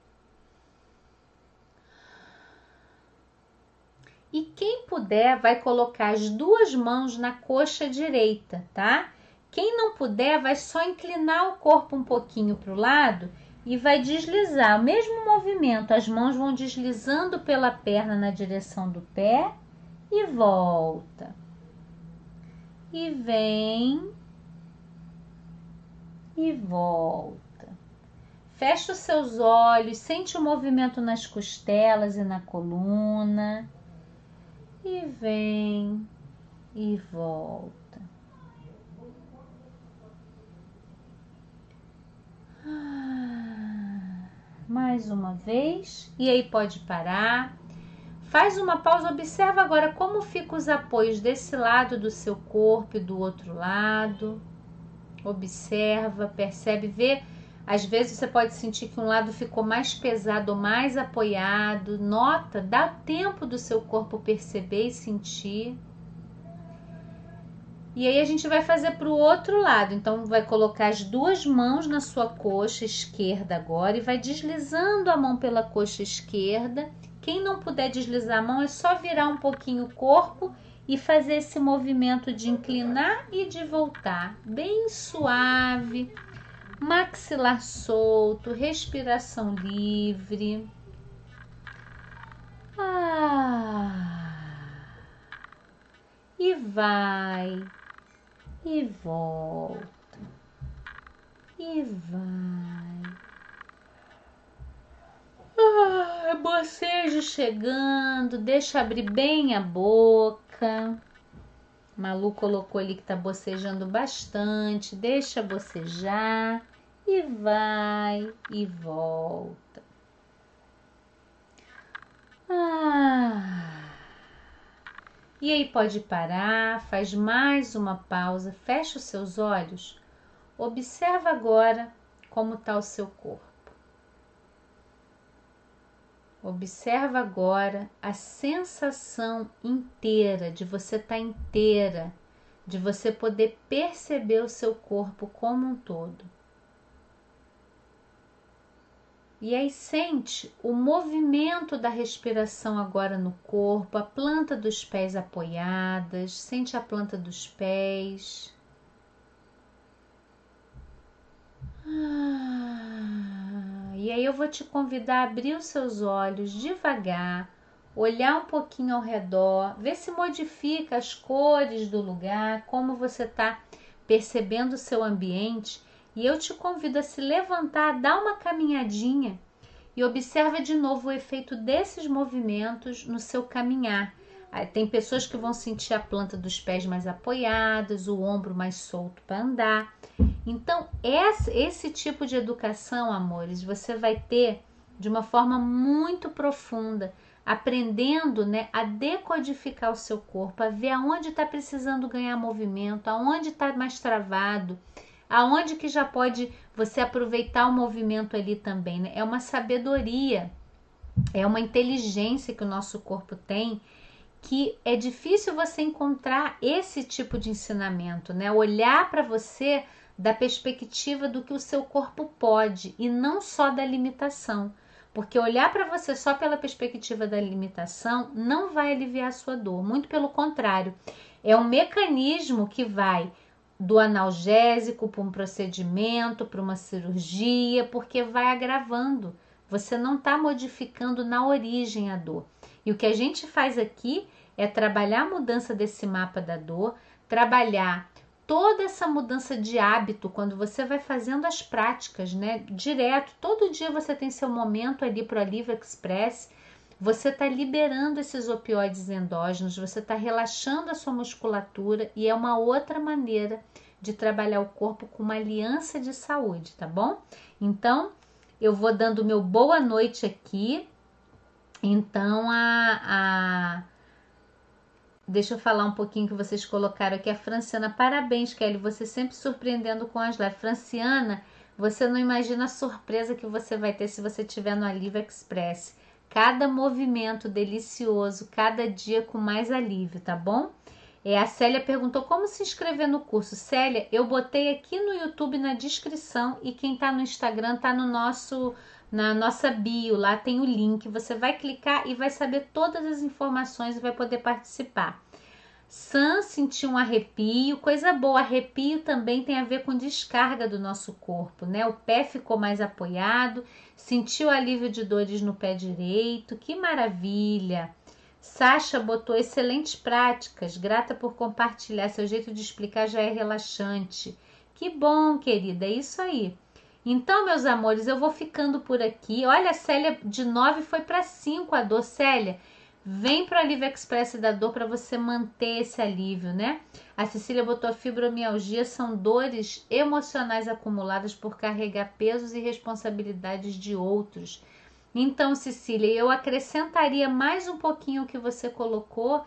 E quem puder vai colocar as duas mãos na coxa direita, tá? Quem não puder, vai só inclinar o corpo um pouquinho para o lado e vai deslizar. O mesmo movimento, as mãos vão deslizando pela perna na direção do pé e volta. E vem e volta. Fecha os seus olhos, sente o movimento nas costelas e na coluna. E vem e volta. Mais uma vez. E aí pode parar. Faz uma pausa, observa agora como ficam os apoios desse lado do seu corpo e do outro lado. Observa, percebe, vê. Às vezes você pode sentir que um lado ficou mais pesado ou mais apoiado. Nota, dá tempo do seu corpo perceber e sentir. E aí a gente vai fazer para o outro lado. Então vai colocar as duas mãos na sua coxa esquerda agora e vai deslizando a mão pela coxa esquerda. Quem não puder deslizar a mão é só virar um pouquinho o corpo e fazer esse movimento de inclinar e de voltar, bem suave. Maxilar solto, respiração livre. Ah. E vai e volta e vai. Ah, bocejo chegando, deixa abrir bem a boca. Malu colocou ali que tá bocejando bastante, deixa bocejar e vai e volta. Ah. E aí pode parar, faz mais uma pausa, fecha os seus olhos, observa agora como está o seu corpo. Observa agora a sensação inteira de você estar tá inteira, de você poder perceber o seu corpo como um todo. E aí sente o movimento da respiração agora no corpo, a planta dos pés apoiadas, sente a planta dos pés. Ah. E aí eu vou te convidar a abrir os seus olhos devagar, olhar um pouquinho ao redor, ver se modifica as cores do lugar, como você está percebendo o seu ambiente. E eu te convido a se levantar, dar uma caminhadinha e observa de novo o efeito desses movimentos no seu caminhar. Tem pessoas que vão sentir a planta dos pés mais apoiadas, o ombro mais solto para andar. Então, esse tipo de educação, amores, você vai ter de uma forma muito profunda, aprendendo né, a decodificar o seu corpo, a ver aonde está precisando ganhar movimento, aonde está mais travado, aonde que já pode você aproveitar o movimento ali também. Né? É uma sabedoria, é uma inteligência que o nosso corpo tem que é difícil você encontrar esse tipo de ensinamento, né? Olhar para você da perspectiva do que o seu corpo pode e não só da limitação. Porque olhar para você só pela perspectiva da limitação não vai aliviar a sua dor, muito pelo contrário. É um mecanismo que vai do analgésico para um procedimento, para uma cirurgia, porque vai agravando. Você não está modificando na origem a dor. E o que a gente faz aqui é trabalhar a mudança desse mapa da dor, trabalhar toda essa mudança de hábito, quando você vai fazendo as práticas, né? Direto, todo dia você tem seu momento ali para o Alívio Express, você está liberando esses opioides endógenos, você está relaxando a sua musculatura e é uma outra maneira de trabalhar o corpo com uma aliança de saúde, tá bom? Então, eu vou dando meu boa noite aqui. Então, a, a Deixa eu falar um pouquinho que vocês colocaram aqui. A Franciana, parabéns, Kelly. Você sempre surpreendendo com as lives. Franciana, você não imagina a surpresa que você vai ter se você estiver no Alívio Express. Cada movimento delicioso, cada dia com mais alívio, tá bom? É, a Célia perguntou como se inscrever no curso. Célia, eu botei aqui no YouTube na descrição e quem tá no Instagram tá no nosso na nossa bio, lá tem o link. Você vai clicar e vai saber todas as informações e vai poder participar. Sam sentiu um arrepio, coisa boa. Arrepio também tem a ver com descarga do nosso corpo, né? O pé ficou mais apoiado, sentiu alívio de dores no pé direito, que maravilha! Sasha botou excelentes práticas, grata por compartilhar. Seu jeito de explicar já é relaxante. Que bom, querida, é isso aí. Então, meus amores, eu vou ficando por aqui. Olha, a Célia de 9 foi para 5 a dor. Célia, vem para o Alívio Express da dor para você manter esse alívio, né? A Cecília botou a fibromialgia, são dores emocionais acumuladas por carregar pesos e responsabilidades de outros. Então, Cecília, eu acrescentaria mais um pouquinho o que você colocou,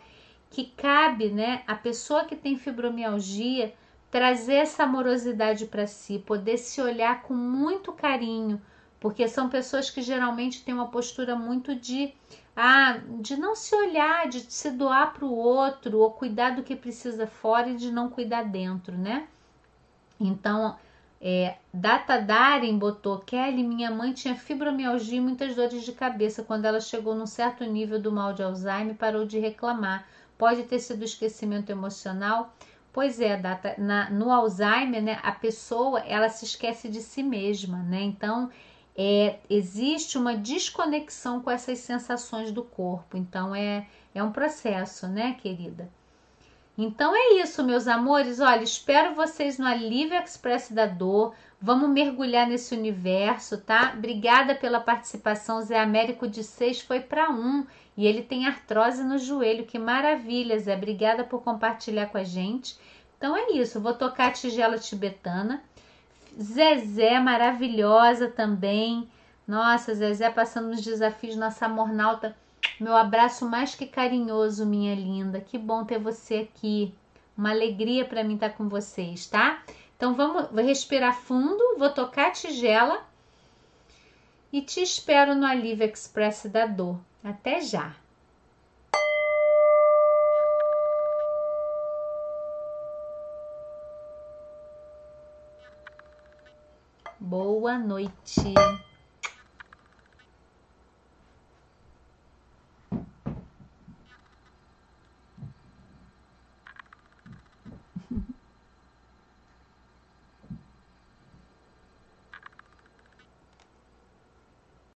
que cabe, né, a pessoa que tem fibromialgia trazer essa amorosidade para si, poder se olhar com muito carinho, porque são pessoas que geralmente têm uma postura muito de ah, de não se olhar, de se doar para o outro, ou cuidar do que precisa fora e de não cuidar dentro, né? Então, é, Data Darren botou: Kelly, minha mãe tinha fibromialgia e muitas dores de cabeça. Quando ela chegou num certo nível do mal de Alzheimer, parou de reclamar. Pode ter sido esquecimento emocional. Pois é, data, na, no Alzheimer, né, a pessoa ela se esquece de si mesma, né? Então é, existe uma desconexão com essas sensações do corpo. Então é, é um processo, né, querida? Então é isso, meus amores. Olha, espero vocês no Alívio Express da Dor. Vamos mergulhar nesse universo, tá? Obrigada pela participação. Zé Américo de 6 foi para um e ele tem artrose no joelho. Que maravilha, Zé. Obrigada por compartilhar com a gente. Então é isso. Vou tocar a tigela tibetana. Zezé, maravilhosa também. Nossa, Zezé passando nos desafios, nossa mornalta. Meu abraço mais que carinhoso, minha linda. Que bom ter você aqui. Uma alegria para mim estar com vocês, tá? Então vamos vou respirar fundo, vou tocar a tigela e te espero no Alívio Express da Dor. Até já! Boa noite.